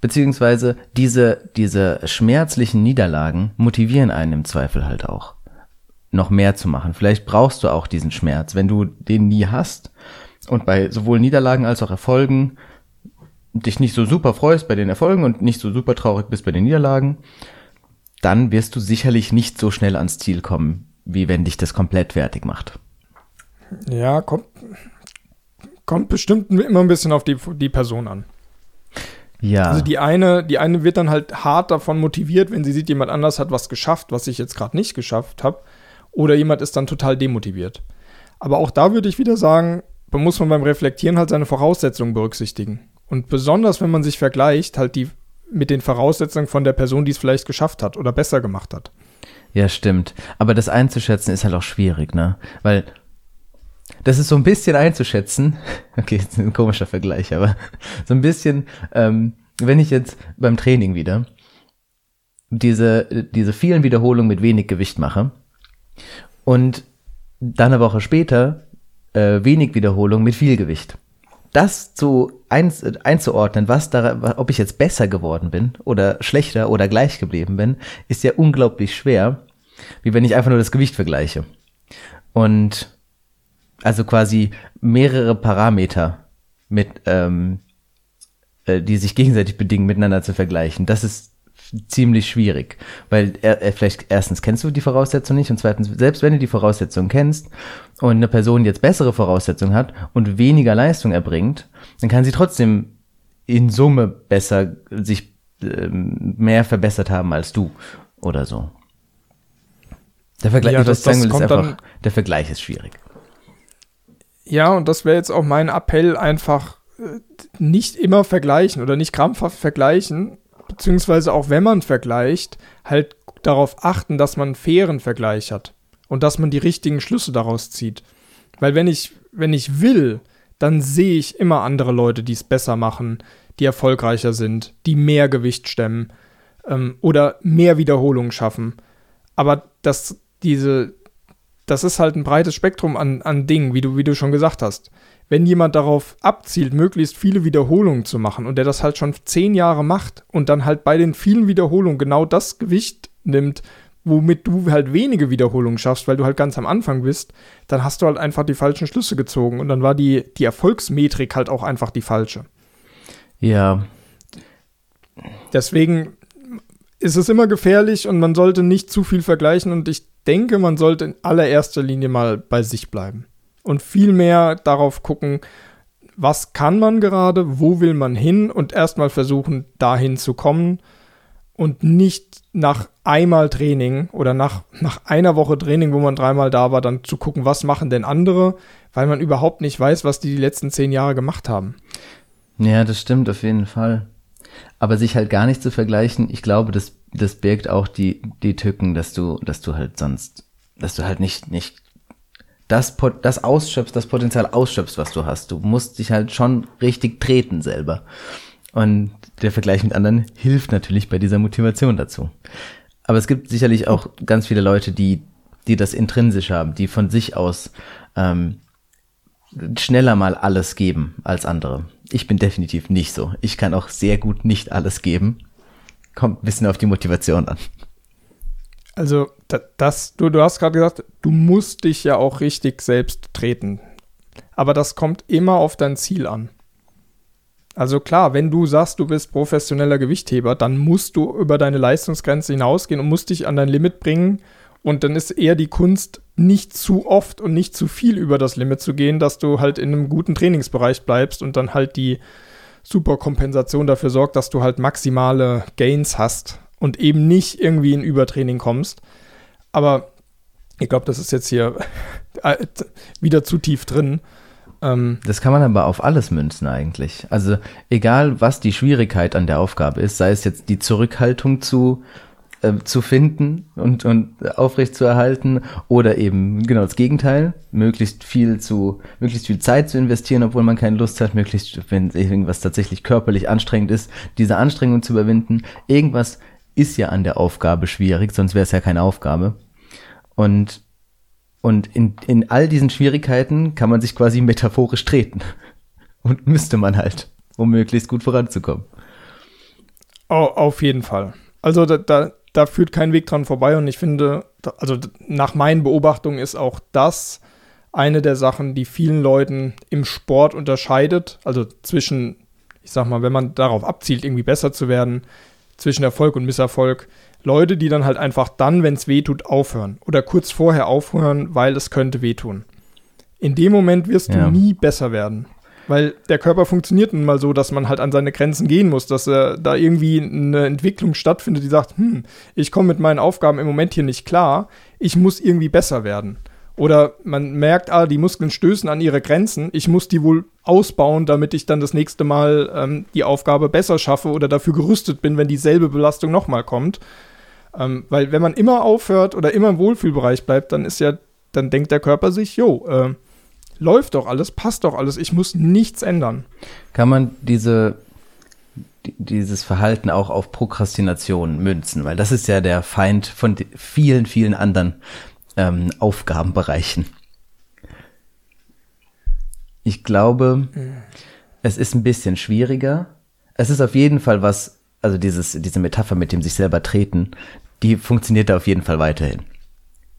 Beziehungsweise diese, diese schmerzlichen Niederlagen motivieren einen im Zweifel halt auch, noch mehr zu machen. Vielleicht brauchst du auch diesen Schmerz. Wenn du den nie hast, und bei sowohl Niederlagen als auch Erfolgen dich nicht so super freust bei den Erfolgen und nicht so super traurig bist bei den Niederlagen, dann wirst du sicherlich nicht so schnell ans Ziel kommen, wie wenn dich das komplett fertig macht. Ja, kommt, kommt bestimmt immer ein bisschen auf die, die Person an. Ja. Also die eine, die eine wird dann halt hart davon motiviert, wenn sie sieht, jemand anders hat was geschafft, was ich jetzt gerade nicht geschafft habe. Oder jemand ist dann total demotiviert. Aber auch da würde ich wieder sagen, muss man beim Reflektieren halt seine Voraussetzungen berücksichtigen. Und besonders, wenn man sich vergleicht, halt die mit den Voraussetzungen von der Person, die es vielleicht geschafft hat oder besser gemacht hat. Ja, stimmt. Aber das einzuschätzen ist halt auch schwierig, ne? Weil das ist so ein bisschen einzuschätzen. *laughs* Okay, ist ein komischer Vergleich, aber *laughs* so ein bisschen, ähm, wenn ich jetzt beim Training wieder diese, diese vielen Wiederholungen mit wenig Gewicht mache und dann eine Woche später äh, wenig Wiederholung mit viel Gewicht. Das zu ein, einzuordnen, was da, ob ich jetzt besser geworden bin oder schlechter oder gleich geblieben bin, ist ja unglaublich schwer, wie wenn ich einfach nur das Gewicht vergleiche. Und also quasi mehrere Parameter mit ähm, äh, die sich gegenseitig bedingen, miteinander zu vergleichen. Das ist ziemlich schwierig, weil er, er vielleicht erstens kennst du die Voraussetzungen nicht und zweitens selbst wenn du die Voraussetzungen kennst und eine Person jetzt bessere Voraussetzungen hat und weniger Leistung erbringt, dann kann sie trotzdem in Summe besser sich ähm, mehr verbessert haben als du oder so. Der Vergleich, ja, das, das einfach, der Vergleich ist schwierig. Ja, und das wäre jetzt auch mein Appell, einfach äh, nicht immer vergleichen oder nicht krampfhaft vergleichen, beziehungsweise auch wenn man vergleicht, halt darauf achten, dass man einen fairen Vergleich hat und dass man die richtigen Schlüsse daraus zieht. Weil wenn ich, wenn ich will, dann sehe ich immer andere Leute, die es besser machen, die erfolgreicher sind, die mehr Gewicht stemmen ähm, oder mehr Wiederholungen schaffen. Aber das, diese, das ist halt ein breites Spektrum an, an Dingen, wie du, wie du schon gesagt hast. Wenn jemand darauf abzielt, möglichst viele Wiederholungen zu machen und der das halt schon zehn Jahre macht und dann halt bei den vielen Wiederholungen genau das Gewicht nimmt, womit du halt wenige Wiederholungen schaffst, weil du halt ganz am Anfang bist, dann hast du halt einfach die falschen Schlüsse gezogen und dann war die, die Erfolgsmetrik halt auch einfach die falsche. Ja. Deswegen ist es immer gefährlich und man sollte nicht zu viel vergleichen und ich denke, man sollte in allererster Linie mal bei sich bleiben und viel mehr darauf gucken, was kann man gerade, wo will man hin und erstmal versuchen, dahin zu kommen und nicht nach einmal Training oder nach, nach einer Woche Training, wo man dreimal da war, dann zu gucken, was machen denn andere, weil man überhaupt nicht weiß, was die die letzten zehn Jahre gemacht haben. Ja, das stimmt auf jeden Fall. Aber sich halt gar nicht zu vergleichen, ich glaube, das, das birgt auch die, die Tücken, dass du, dass du halt sonst, dass du halt nicht, nicht das, das ausschöpfst, das Potenzial ausschöpfst, was du hast. Du musst dich halt schon richtig treten selber. Und der Vergleich mit anderen hilft natürlich bei dieser Motivation dazu. Aber es gibt sicherlich auch ganz viele Leute, die, die das intrinsisch haben, die von sich aus ähm, schneller mal alles geben als andere. Ich bin definitiv nicht so. Ich kann auch sehr gut nicht alles geben. Kommt ein bisschen auf die Motivation an. Also, das, du, du hast gerade gesagt, du musst dich ja auch richtig selbst treten. Aber das kommt immer auf dein Ziel an. Also klar, wenn du sagst, du bist professioneller Gewichtheber, dann musst du über deine Leistungsgrenze hinausgehen und musst dich an dein Limit bringen. Und dann ist eher die Kunst, nicht zu oft und nicht zu viel über das Limit zu gehen, dass du halt in einem guten Trainingsbereich bleibst und dann halt die Superkompensation dafür sorgt, dass du halt maximale Gains hast und eben nicht irgendwie in Übertraining kommst. Aber ich glaube, das ist jetzt hier *laughs* wieder zu tief drin. Ähm, das kann man aber auf alles münzen eigentlich. Also egal, was die Schwierigkeit an der Aufgabe ist, sei es jetzt die Zurückhaltung zu äh, zu finden und, und aufrecht zu erhalten oder eben genau das Gegenteil, möglichst viel zu, möglichst viel Zeit zu investieren, obwohl man keine Lust hat, möglichst, wenn irgendwas tatsächlich körperlich anstrengend ist, diese Anstrengung zu überwinden. Irgendwas ist ja an der Aufgabe schwierig, sonst wäre es ja keine Aufgabe. Und, und in, in all diesen Schwierigkeiten kann man sich quasi metaphorisch treten. *laughs* Und müsste man halt, um möglichst gut voranzukommen. Oh, auf jeden Fall. Also da, da, da führt kein Weg dran vorbei und ich finde, also nach meinen Beobachtungen ist auch das eine der Sachen, die vielen Leuten im Sport unterscheidet, also zwischen, ich sag mal, wenn man darauf abzielt, irgendwie besser zu werden, zwischen Erfolg und Misserfolg. Leute, die dann halt einfach dann, wenn es weh tut, aufhören oder kurz vorher aufhören, weil es könnte wehtun. In dem Moment wirst ja. du nie besser werden. Weil der Körper funktioniert nun mal so, dass man halt an seine Grenzen gehen muss, dass äh, da irgendwie eine Entwicklung stattfindet, die sagt, hm, ich komme mit meinen Aufgaben im Moment hier nicht klar, ich muss irgendwie besser werden. Oder man merkt, ah, die Muskeln stößen an ihre Grenzen, ich muss die wohl ausbauen, damit ich dann das nächste Mal ähm, die Aufgabe besser schaffe oder dafür gerüstet bin, wenn dieselbe Belastung nochmal kommt. Ähm, weil wenn man immer aufhört oder immer im Wohlfühlbereich bleibt, dann ist ja, dann denkt der Körper sich, jo, äh, läuft doch alles, passt doch alles, ich muss nichts ändern. Kann man diese dieses Verhalten auch auf Prokrastination münzen, weil das ist ja der Feind von vielen, vielen anderen ähm, Aufgabenbereichen. Ich glaube, mhm. es ist ein bisschen schwieriger. Es ist auf jeden Fall was, also dieses, diese Metapher mit dem sich selber treten, die funktioniert da auf jeden Fall weiterhin.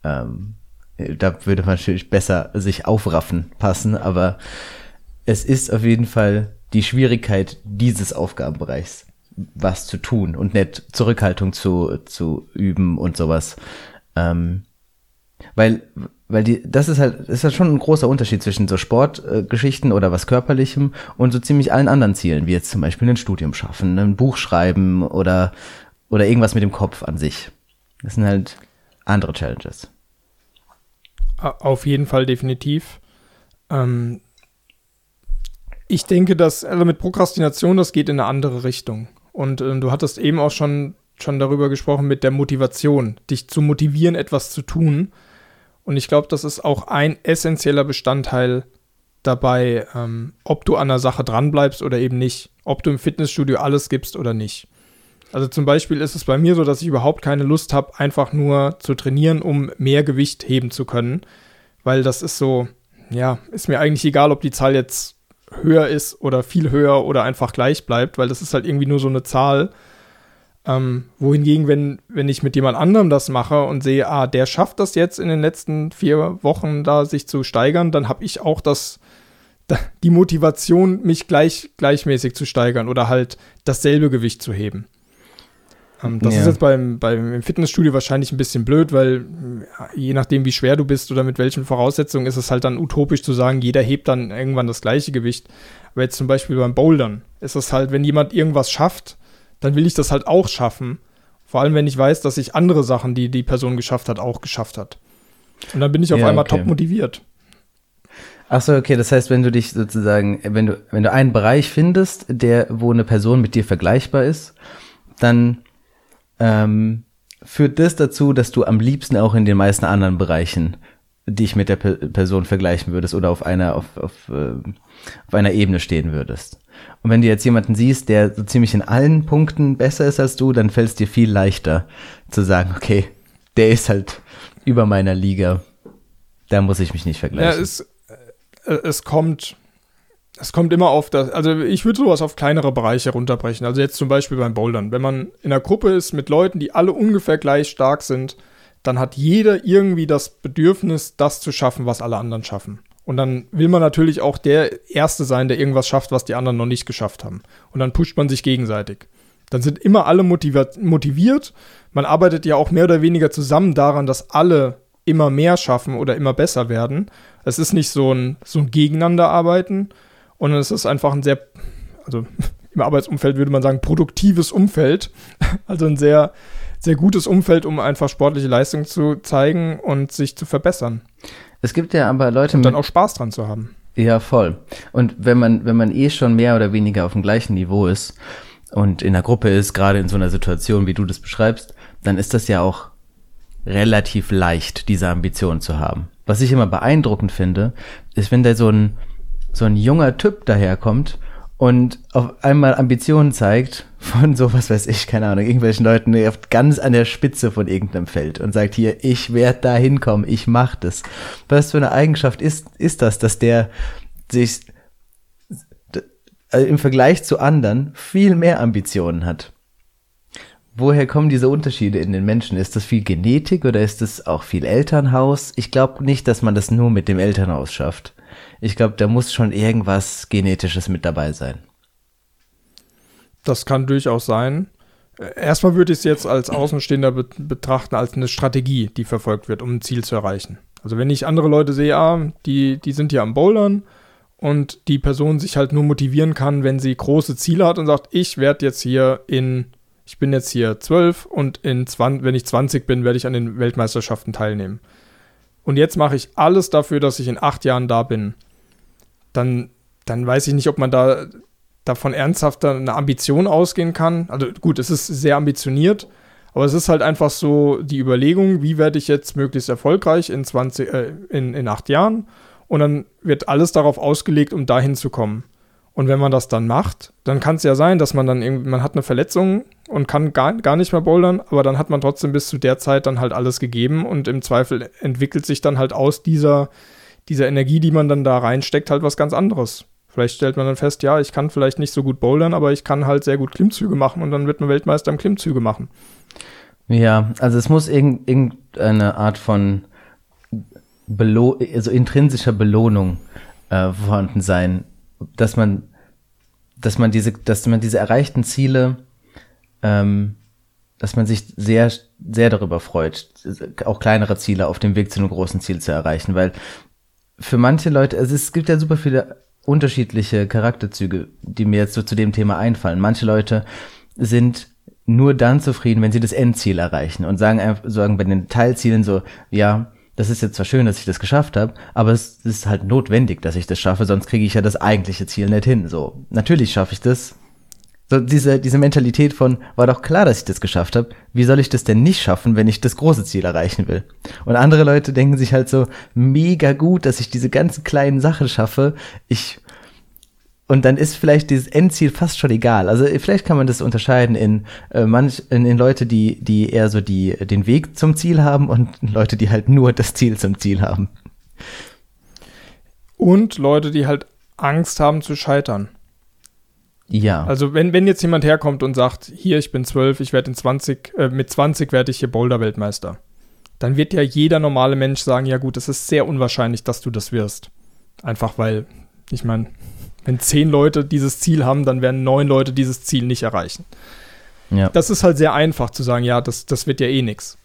Ähm, da würde man natürlich besser sich aufraffen passen, aber es ist auf jeden Fall die Schwierigkeit dieses Aufgabenbereichs was zu tun und nicht Zurückhaltung zu, zu üben und sowas. Ähm, weil, weil die, das ist halt, ist halt schon ein großer Unterschied zwischen so Sportgeschichten äh, oder was Körperlichem und so ziemlich allen anderen Zielen, wie jetzt zum Beispiel ein Studium schaffen, ein Buch schreiben oder, oder irgendwas mit dem Kopf an sich. Das sind halt andere Challenges. Auf jeden Fall definitiv. Ähm, ich denke, dass also mit Prokrastination, das geht in eine andere Richtung. Und äh, du hattest eben auch schon, schon darüber gesprochen mit der Motivation, dich zu motivieren, etwas zu tun. Und ich glaube, das ist auch ein essentieller Bestandteil dabei, ähm, ob du an der Sache dranbleibst oder eben nicht. Ob du im Fitnessstudio alles gibst oder nicht. Also zum Beispiel ist es bei mir so, dass ich überhaupt keine Lust habe, einfach nur zu trainieren, um mehr Gewicht heben zu können. Weil das ist so, ja, ist mir eigentlich egal, ob die Zahl jetzt höher ist oder viel höher oder einfach gleich bleibt, weil das ist halt irgendwie nur so eine Zahl. Ähm, wohingegen, wenn, wenn ich mit jemand anderem das mache und sehe, ah, der schafft das jetzt in den letzten vier Wochen da sich zu steigern, dann habe ich auch das, die Motivation, mich gleich, gleichmäßig zu steigern oder halt dasselbe Gewicht zu heben. Ähm, das ja. ist jetzt beim, beim Fitnessstudio wahrscheinlich ein bisschen blöd, weil je nachdem, wie schwer du bist oder mit welchen Voraussetzungen, ist es halt dann utopisch zu sagen, jeder hebt dann irgendwann das gleiche Gewicht. Aber jetzt zum Beispiel beim Bouldern ist es halt, wenn jemand irgendwas schafft, dann will ich das halt auch schaffen. Vor allem, wenn ich weiß, dass ich andere Sachen, die die Person geschafft hat, auch geschafft hat. Und dann bin ich auf ja, einmal okay. top motiviert. Ach so, okay, das heißt, wenn du dich sozusagen, wenn du, wenn du einen Bereich findest, der, wo eine Person mit dir vergleichbar ist, dann ähm, führt das dazu, dass du am liebsten auch in den meisten anderen Bereichen dich mit der Pe Person vergleichen würdest oder auf einer auf, auf, äh, auf einer Ebene stehen würdest. Und wenn du jetzt jemanden siehst, der so ziemlich in allen Punkten besser ist als du, dann fällt es dir viel leichter zu sagen, okay, der ist halt über meiner Liga. Da muss ich mich nicht vergleichen. Ja, es, äh, es kommt es kommt immer auf das, also ich würde sowas auf kleinere Bereiche runterbrechen. Also jetzt zum Beispiel beim Bouldern. Wenn man in einer Gruppe ist mit Leuten, die alle ungefähr gleich stark sind, dann hat jeder irgendwie das Bedürfnis, das zu schaffen, was alle anderen schaffen. Und dann will man natürlich auch der Erste sein, der irgendwas schafft, was die anderen noch nicht geschafft haben. Und dann pusht man sich gegenseitig. Dann sind immer alle motiviert. Man arbeitet ja auch mehr oder weniger zusammen daran, dass alle immer mehr schaffen oder immer besser werden. Es ist nicht so ein, so ein Gegeneinanderarbeiten, und es ist einfach ein sehr, also *laughs* im Arbeitsumfeld würde man sagen, produktives Umfeld. *laughs* Also ein sehr, sehr gutes Umfeld, um einfach sportliche Leistung zu zeigen und sich zu verbessern. Es gibt ja aber Leute. Und dann auch Spaß dran zu haben. Ja, voll. Und wenn man, wenn man eh schon mehr oder weniger auf dem gleichen Niveau ist und in der Gruppe ist, gerade in so einer Situation, wie du das beschreibst, dann ist das ja auch relativ leicht, diese Ambition zu haben. Was ich immer beeindruckend finde, ist, wenn da so ein, so ein junger Typ daherkommt und auf einmal Ambitionen zeigt von so, was weiß ich, keine Ahnung, irgendwelchen Leuten ganz an der Spitze von irgendeinem Feld und sagt hier, ich werde da hinkommen, ich mach das. Was für eine Eigenschaft ist, ist das, dass der sich also im Vergleich zu anderen viel mehr Ambitionen hat? Woher kommen diese Unterschiede in den Menschen? Ist das viel Genetik oder ist das auch viel Elternhaus? Ich glaube nicht, dass man das nur mit dem Elternhaus schafft. Ich glaube, da muss schon irgendwas Genetisches mit dabei sein. Das kann durchaus sein. Erstmal würde ich es jetzt als Außenstehender be betrachten, als eine Strategie, die verfolgt wird, um ein Ziel zu erreichen. Also wenn ich andere Leute sehe, ah, die, die sind hier am Bouldern und die Person sich halt nur motivieren kann, wenn sie große Ziele hat und sagt, ich werde jetzt hier in, ich bin jetzt hier zwölf und in 20, wenn ich 20 bin, werde ich an den Weltmeisterschaften teilnehmen. Und jetzt mache ich alles dafür, dass ich in acht Jahren da bin dann, dann weiß ich nicht, ob man da davon ernsthaft eine Ambition ausgehen kann. Also gut, es ist sehr ambitioniert, aber es ist halt einfach so die Überlegung, wie werde ich jetzt möglichst erfolgreich in 20, äh, in, in acht Jahren? Und dann wird alles darauf ausgelegt, um dahin zu kommen. Und wenn man das dann macht, dann kann es ja sein, dass man dann irgendwie, man hat eine Verletzung und kann gar, gar nicht mehr bouldern, aber dann hat man trotzdem bis zu der Zeit dann halt alles gegeben und im Zweifel entwickelt sich dann halt aus dieser, dieser Energie, die man dann da reinsteckt, halt was ganz anderes. Vielleicht stellt man dann fest, ja, ich kann vielleicht nicht so gut bouldern, aber ich kann halt sehr gut Klimmzüge machen und dann wird man Weltmeister im Klimmzüge machen. Ja, also es muss irgendeine Art von Belo also intrinsischer Belohnung äh, vorhanden sein, dass man dass man diese, dass man diese erreichten Ziele, ähm, dass man sich sehr, sehr darüber freut, auch kleinere Ziele auf dem Weg zu einem großen Ziel zu erreichen, weil für manche Leute, also es gibt ja super viele unterschiedliche Charakterzüge, die mir jetzt so zu dem Thema einfallen. Manche Leute sind nur dann zufrieden, wenn sie das Endziel erreichen und sagen einfach, sagen bei den Teilzielen so, ja, das ist jetzt zwar schön, dass ich das geschafft habe, aber es ist halt notwendig, dass ich das schaffe, sonst kriege ich ja das eigentliche Ziel nicht hin. So, natürlich schaffe ich das. So diese, diese Mentalität von, war doch klar, dass ich das geschafft habe. Wie soll ich das denn nicht schaffen, wenn ich das große Ziel erreichen will? Und andere Leute denken sich halt so, mega gut, dass ich diese ganzen kleinen Sachen schaffe. Ich und dann ist vielleicht dieses Endziel fast schon egal. Also vielleicht kann man das unterscheiden in äh, manch in, in Leute, die die eher so die den Weg zum Ziel haben und Leute, die halt nur das Ziel zum Ziel haben. Und Leute, die halt Angst haben zu scheitern. Ja. Also wenn, wenn jetzt jemand herkommt und sagt, hier, ich bin zwölf, ich werde in 20, äh, mit 20 werde ich hier Boulder-Weltmeister, dann wird ja jeder normale Mensch sagen, ja gut, es ist sehr unwahrscheinlich, dass du das wirst. Einfach weil, ich meine, wenn zehn Leute dieses Ziel haben, dann werden neun Leute dieses Ziel nicht erreichen. Ja. Das ist halt sehr einfach zu sagen, ja, das, das wird ja eh nix.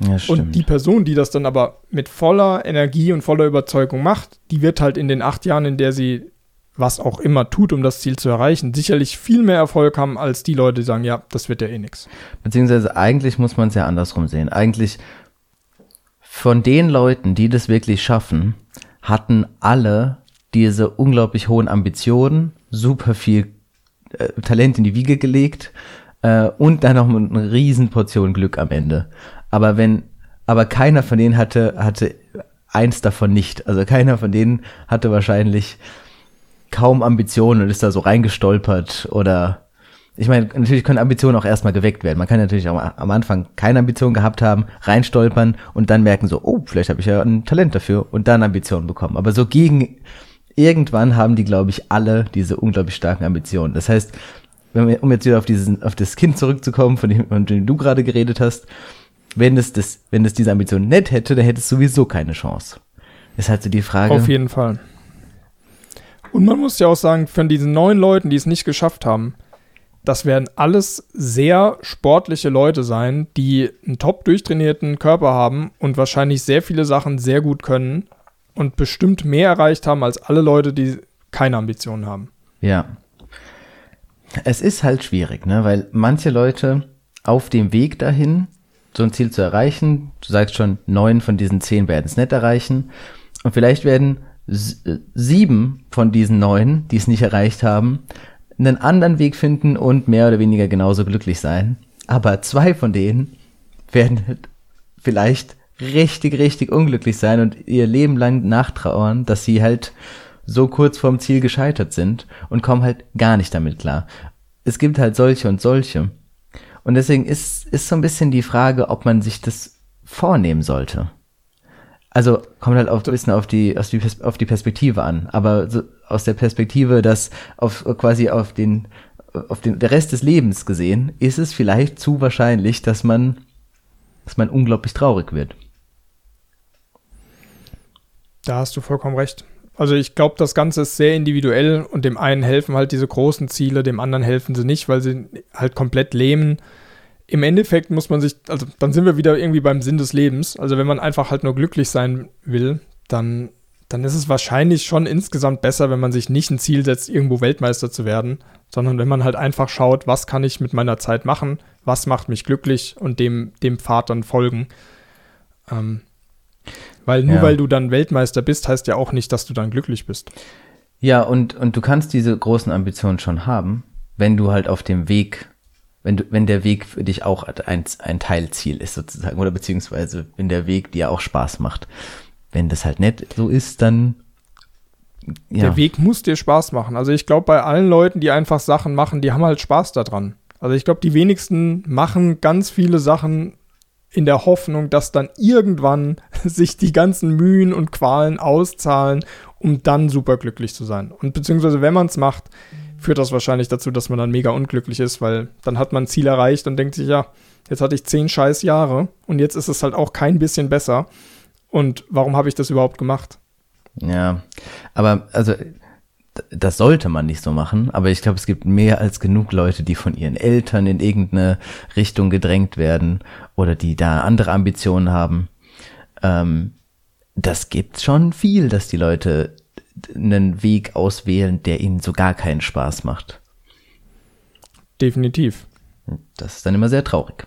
Ja, und die Person, die das dann aber mit voller Energie und voller Überzeugung macht, die wird halt in den acht Jahren, in der sie was auch immer tut, um das Ziel zu erreichen, sicherlich viel mehr Erfolg haben als die Leute, die sagen, ja, das wird ja eh nix. Beziehungsweise eigentlich muss man es ja andersrum sehen. Eigentlich von den Leuten, die das wirklich schaffen, hatten alle diese unglaublich hohen Ambitionen, super viel äh, Talent in die Wiege gelegt äh, und dann noch eine riesen Portion Glück am Ende. Aber wenn, aber keiner von denen hatte, hatte eins davon nicht. Also keiner von denen hatte wahrscheinlich kaum Ambitionen und ist da so reingestolpert oder ich meine, natürlich können Ambitionen auch erstmal geweckt werden. Man kann natürlich auch am Anfang keine Ambitionen gehabt haben, reinstolpern und dann merken so, oh, vielleicht habe ich ja ein Talent dafür und dann Ambitionen bekommen. Aber so gegen irgendwann haben die, glaube ich, alle diese unglaublich starken Ambitionen. Das heißt, wenn wir, um jetzt wieder auf diesen, auf das Kind zurückzukommen, von dem, von dem du gerade geredet hast, wenn es das, wenn es diese Ambition nett hätte, dann hätte es sowieso keine Chance. Ist halt so die Frage. Auf jeden Fall. Und man muss ja auch sagen, von diesen neun Leuten, die es nicht geschafft haben, das werden alles sehr sportliche Leute sein, die einen top durchtrainierten Körper haben und wahrscheinlich sehr viele Sachen sehr gut können und bestimmt mehr erreicht haben als alle Leute, die keine Ambitionen haben. Ja. Es ist halt schwierig, ne? weil manche Leute auf dem Weg dahin, so ein Ziel zu erreichen, du sagst schon, neun von diesen zehn werden es nicht erreichen. Und vielleicht werden sieben von diesen neun, die es nicht erreicht haben, einen anderen Weg finden und mehr oder weniger genauso glücklich sein. Aber zwei von denen werden vielleicht richtig, richtig unglücklich sein und ihr Leben lang nachtrauern, dass sie halt so kurz vorm Ziel gescheitert sind und kommen halt gar nicht damit klar. Es gibt halt solche und solche. Und deswegen ist, ist so ein bisschen die Frage, ob man sich das vornehmen sollte. Also kommt halt auch ein bisschen auf die, auf die, auf die Perspektive an. Aber so aus der Perspektive, dass auf quasi auf den, auf den der Rest des Lebens gesehen, ist es vielleicht zu wahrscheinlich, dass man, dass man unglaublich traurig wird. Da hast du vollkommen recht. Also ich glaube, das Ganze ist sehr individuell und dem einen helfen halt diese großen Ziele, dem anderen helfen sie nicht, weil sie halt komplett lähmen. Im Endeffekt muss man sich, also dann sind wir wieder irgendwie beim Sinn des Lebens. Also wenn man einfach halt nur glücklich sein will, dann, dann ist es wahrscheinlich schon insgesamt besser, wenn man sich nicht ein Ziel setzt, irgendwo Weltmeister zu werden, sondern wenn man halt einfach schaut, was kann ich mit meiner Zeit machen, was macht mich glücklich und dem, dem Pfad dann folgen. Ähm, weil nur ja. weil du dann Weltmeister bist, heißt ja auch nicht, dass du dann glücklich bist. Ja, und, und du kannst diese großen Ambitionen schon haben, wenn du halt auf dem Weg, wenn du, wenn der Weg für dich auch ein, ein Teilziel ist sozusagen, oder beziehungsweise wenn der Weg dir auch Spaß macht. Wenn das halt nicht so ist, dann ja. Der Weg muss dir Spaß machen. Also ich glaube, bei allen Leuten, die einfach Sachen machen, die haben halt Spaß daran. Also ich glaube, die wenigsten machen ganz viele Sachen in der Hoffnung, dass dann irgendwann *laughs* sich die ganzen Mühen und Qualen auszahlen, um dann superglücklich zu sein. Und beziehungsweise, wenn man es macht, führt das wahrscheinlich dazu, dass man dann mega unglücklich ist, weil dann hat man ein Ziel erreicht und denkt sich, ja, jetzt hatte ich zehn scheiß Jahre und jetzt ist es halt auch kein bisschen besser. Und warum habe ich das überhaupt gemacht? Ja, aber also das sollte man nicht so machen, aber ich glaube, es gibt mehr als genug Leute, die von ihren Eltern in irgendeine Richtung gedrängt werden oder die da andere Ambitionen haben. Ähm, das gibt schon viel, dass die Leute einen Weg auswählen, der ihnen so gar keinen Spaß macht. Definitiv. Das ist dann immer sehr traurig.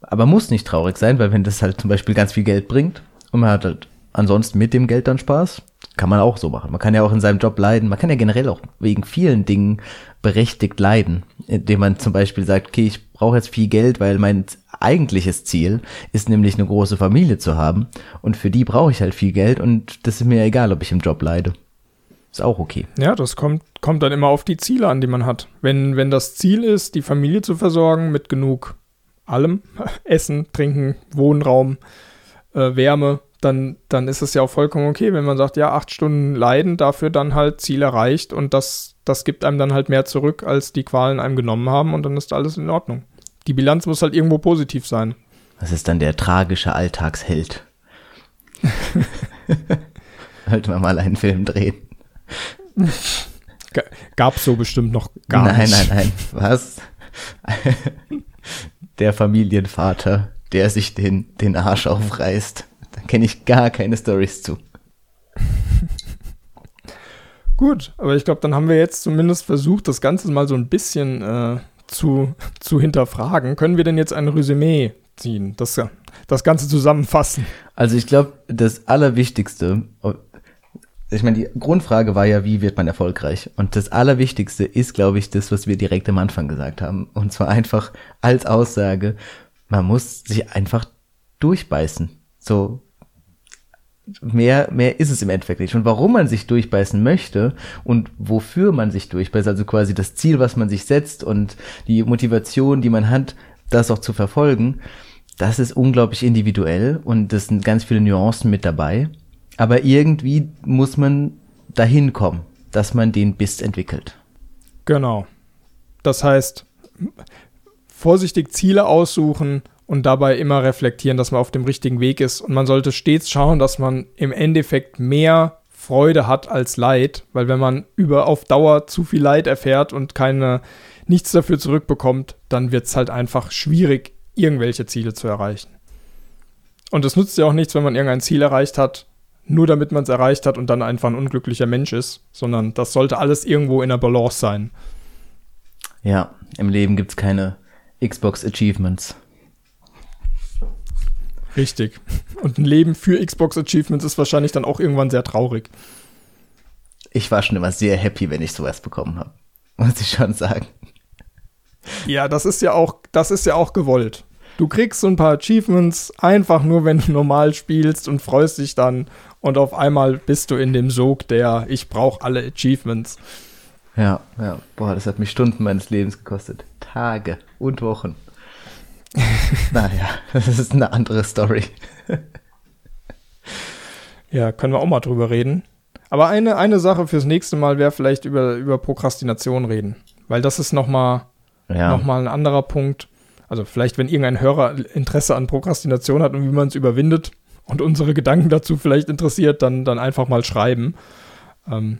Aber muss nicht traurig sein, weil wenn das halt zum Beispiel ganz viel Geld bringt und man hat halt ansonsten mit dem Geld dann Spaß, kann man auch so machen. Man kann ja auch in seinem Job leiden. Man kann ja generell auch wegen vielen Dingen berechtigt leiden, indem man zum Beispiel sagt, okay, ich brauche jetzt viel Geld, weil mein eigentliches Ziel ist nämlich eine große Familie zu haben und für die brauche ich halt viel Geld und das ist mir egal, ob ich im Job leide. Ist auch okay. Ja, das kommt, kommt dann immer auf die Ziele an, die man hat. Wenn, wenn das Ziel ist, die Familie zu versorgen mit genug allem, *laughs* Essen, Trinken, Wohnraum, äh, Wärme, dann, dann ist es ja auch vollkommen okay, wenn man sagt, ja, acht Stunden leiden, dafür dann halt Ziel erreicht und das, das gibt einem dann halt mehr zurück, als die Qualen einem genommen haben und dann ist alles in Ordnung. Die Bilanz muss halt irgendwo positiv sein. Das ist dann der tragische Alltagsheld. *laughs* Sollte man mal einen Film drehen. Gab's so bestimmt noch gar nein, nicht. Nein, nein, nein. Was? der Familienvater, der sich den, den Arsch aufreißt. Kenne ich gar keine Stories zu. *laughs* Gut, aber ich glaube, dann haben wir jetzt zumindest versucht, das Ganze mal so ein bisschen äh, zu, zu hinterfragen. Können wir denn jetzt ein Resümee ziehen, das, das Ganze zusammenfassen? Also ich glaube, das Allerwichtigste, ich meine, die Grundfrage war ja, wie wird man erfolgreich? Und das Allerwichtigste ist, glaube ich, das, was wir direkt am Anfang gesagt haben. Und zwar einfach als Aussage, man muss sich einfach durchbeißen. So, mehr, mehr ist es im Endeffekt nicht. Und warum man sich durchbeißen möchte und wofür man sich durchbeißt, also quasi das Ziel, was man sich setzt und die Motivation, die man hat, das auch zu verfolgen, das ist unglaublich individuell und es sind ganz viele Nuancen mit dabei. Aber irgendwie muss man dahin kommen, dass man den Biss entwickelt. Genau. Das heißt, vorsichtig Ziele aussuchen und dabei immer reflektieren, dass man auf dem richtigen Weg ist. Und man sollte stets schauen, dass man im Endeffekt mehr Freude hat als Leid, weil wenn man über auf Dauer zu viel Leid erfährt und keine nichts dafür zurückbekommt, dann wird es halt einfach schwierig, irgendwelche Ziele zu erreichen. Und es nützt ja auch nichts, wenn man irgendein Ziel erreicht hat, nur damit man es erreicht hat und dann einfach ein unglücklicher Mensch ist, sondern das sollte alles irgendwo in der Balance sein. Ja, im Leben gibt es keine Xbox Achievements. Richtig. Und ein Leben für Xbox Achievements ist wahrscheinlich dann auch irgendwann sehr traurig. Ich war schon immer sehr happy, wenn ich sowas bekommen habe. Muss ich schon sagen. Ja, das ist ja auch, das ist ja auch gewollt. Du kriegst so ein paar Achievements einfach nur, wenn du normal spielst und freust dich dann und auf einmal bist du in dem Sog der ich brauche alle Achievements. Ja, ja. Boah, das hat mich Stunden meines Lebens gekostet. Tage und Wochen. *laughs* naja, das ist eine andere Story. *laughs* ja, können wir auch mal drüber reden. Aber eine, eine Sache fürs nächste Mal wäre vielleicht über, über Prokrastination reden. Weil das ist nochmal ja. noch ein anderer Punkt. Also vielleicht, wenn irgendein Hörer Interesse an Prokrastination hat und wie man es überwindet und unsere Gedanken dazu vielleicht interessiert, dann, dann einfach mal schreiben. Ähm,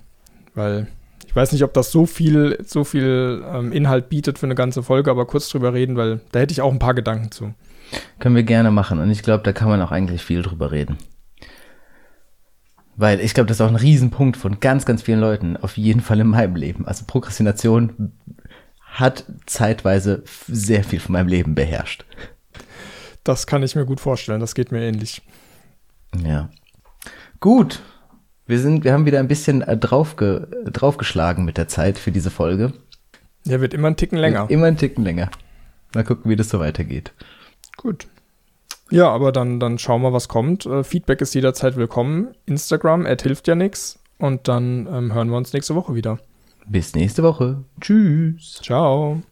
weil ich weiß nicht, ob das so viel, so viel ähm, Inhalt bietet für eine ganze Folge, aber kurz drüber reden, weil da hätte ich auch ein paar Gedanken zu. Können wir gerne machen und ich glaube, da kann man auch eigentlich viel drüber reden. Weil ich glaube, das ist auch ein Riesenpunkt von ganz, ganz vielen Leuten, auf jeden Fall in meinem Leben. Also Prokrastination hat zeitweise sehr viel von meinem Leben beherrscht. Das kann ich mir gut vorstellen, das geht mir ähnlich. Ja. Gut, wir sind, wir haben wieder ein bisschen äh, draufge, draufgeschlagen mit der Zeit für diese Folge. Ja, wird immer ein Ticken länger. Wird immer ein Ticken länger. Mal gucken, wie das so weitergeht. Gut. Ja, aber dann, dann schauen wir, was kommt. Äh, Feedback ist jederzeit willkommen. Instagram, er hilft ja nichts. Und dann ähm, hören wir uns nächste Woche wieder. Bis nächste Woche. Tschüss. Ciao.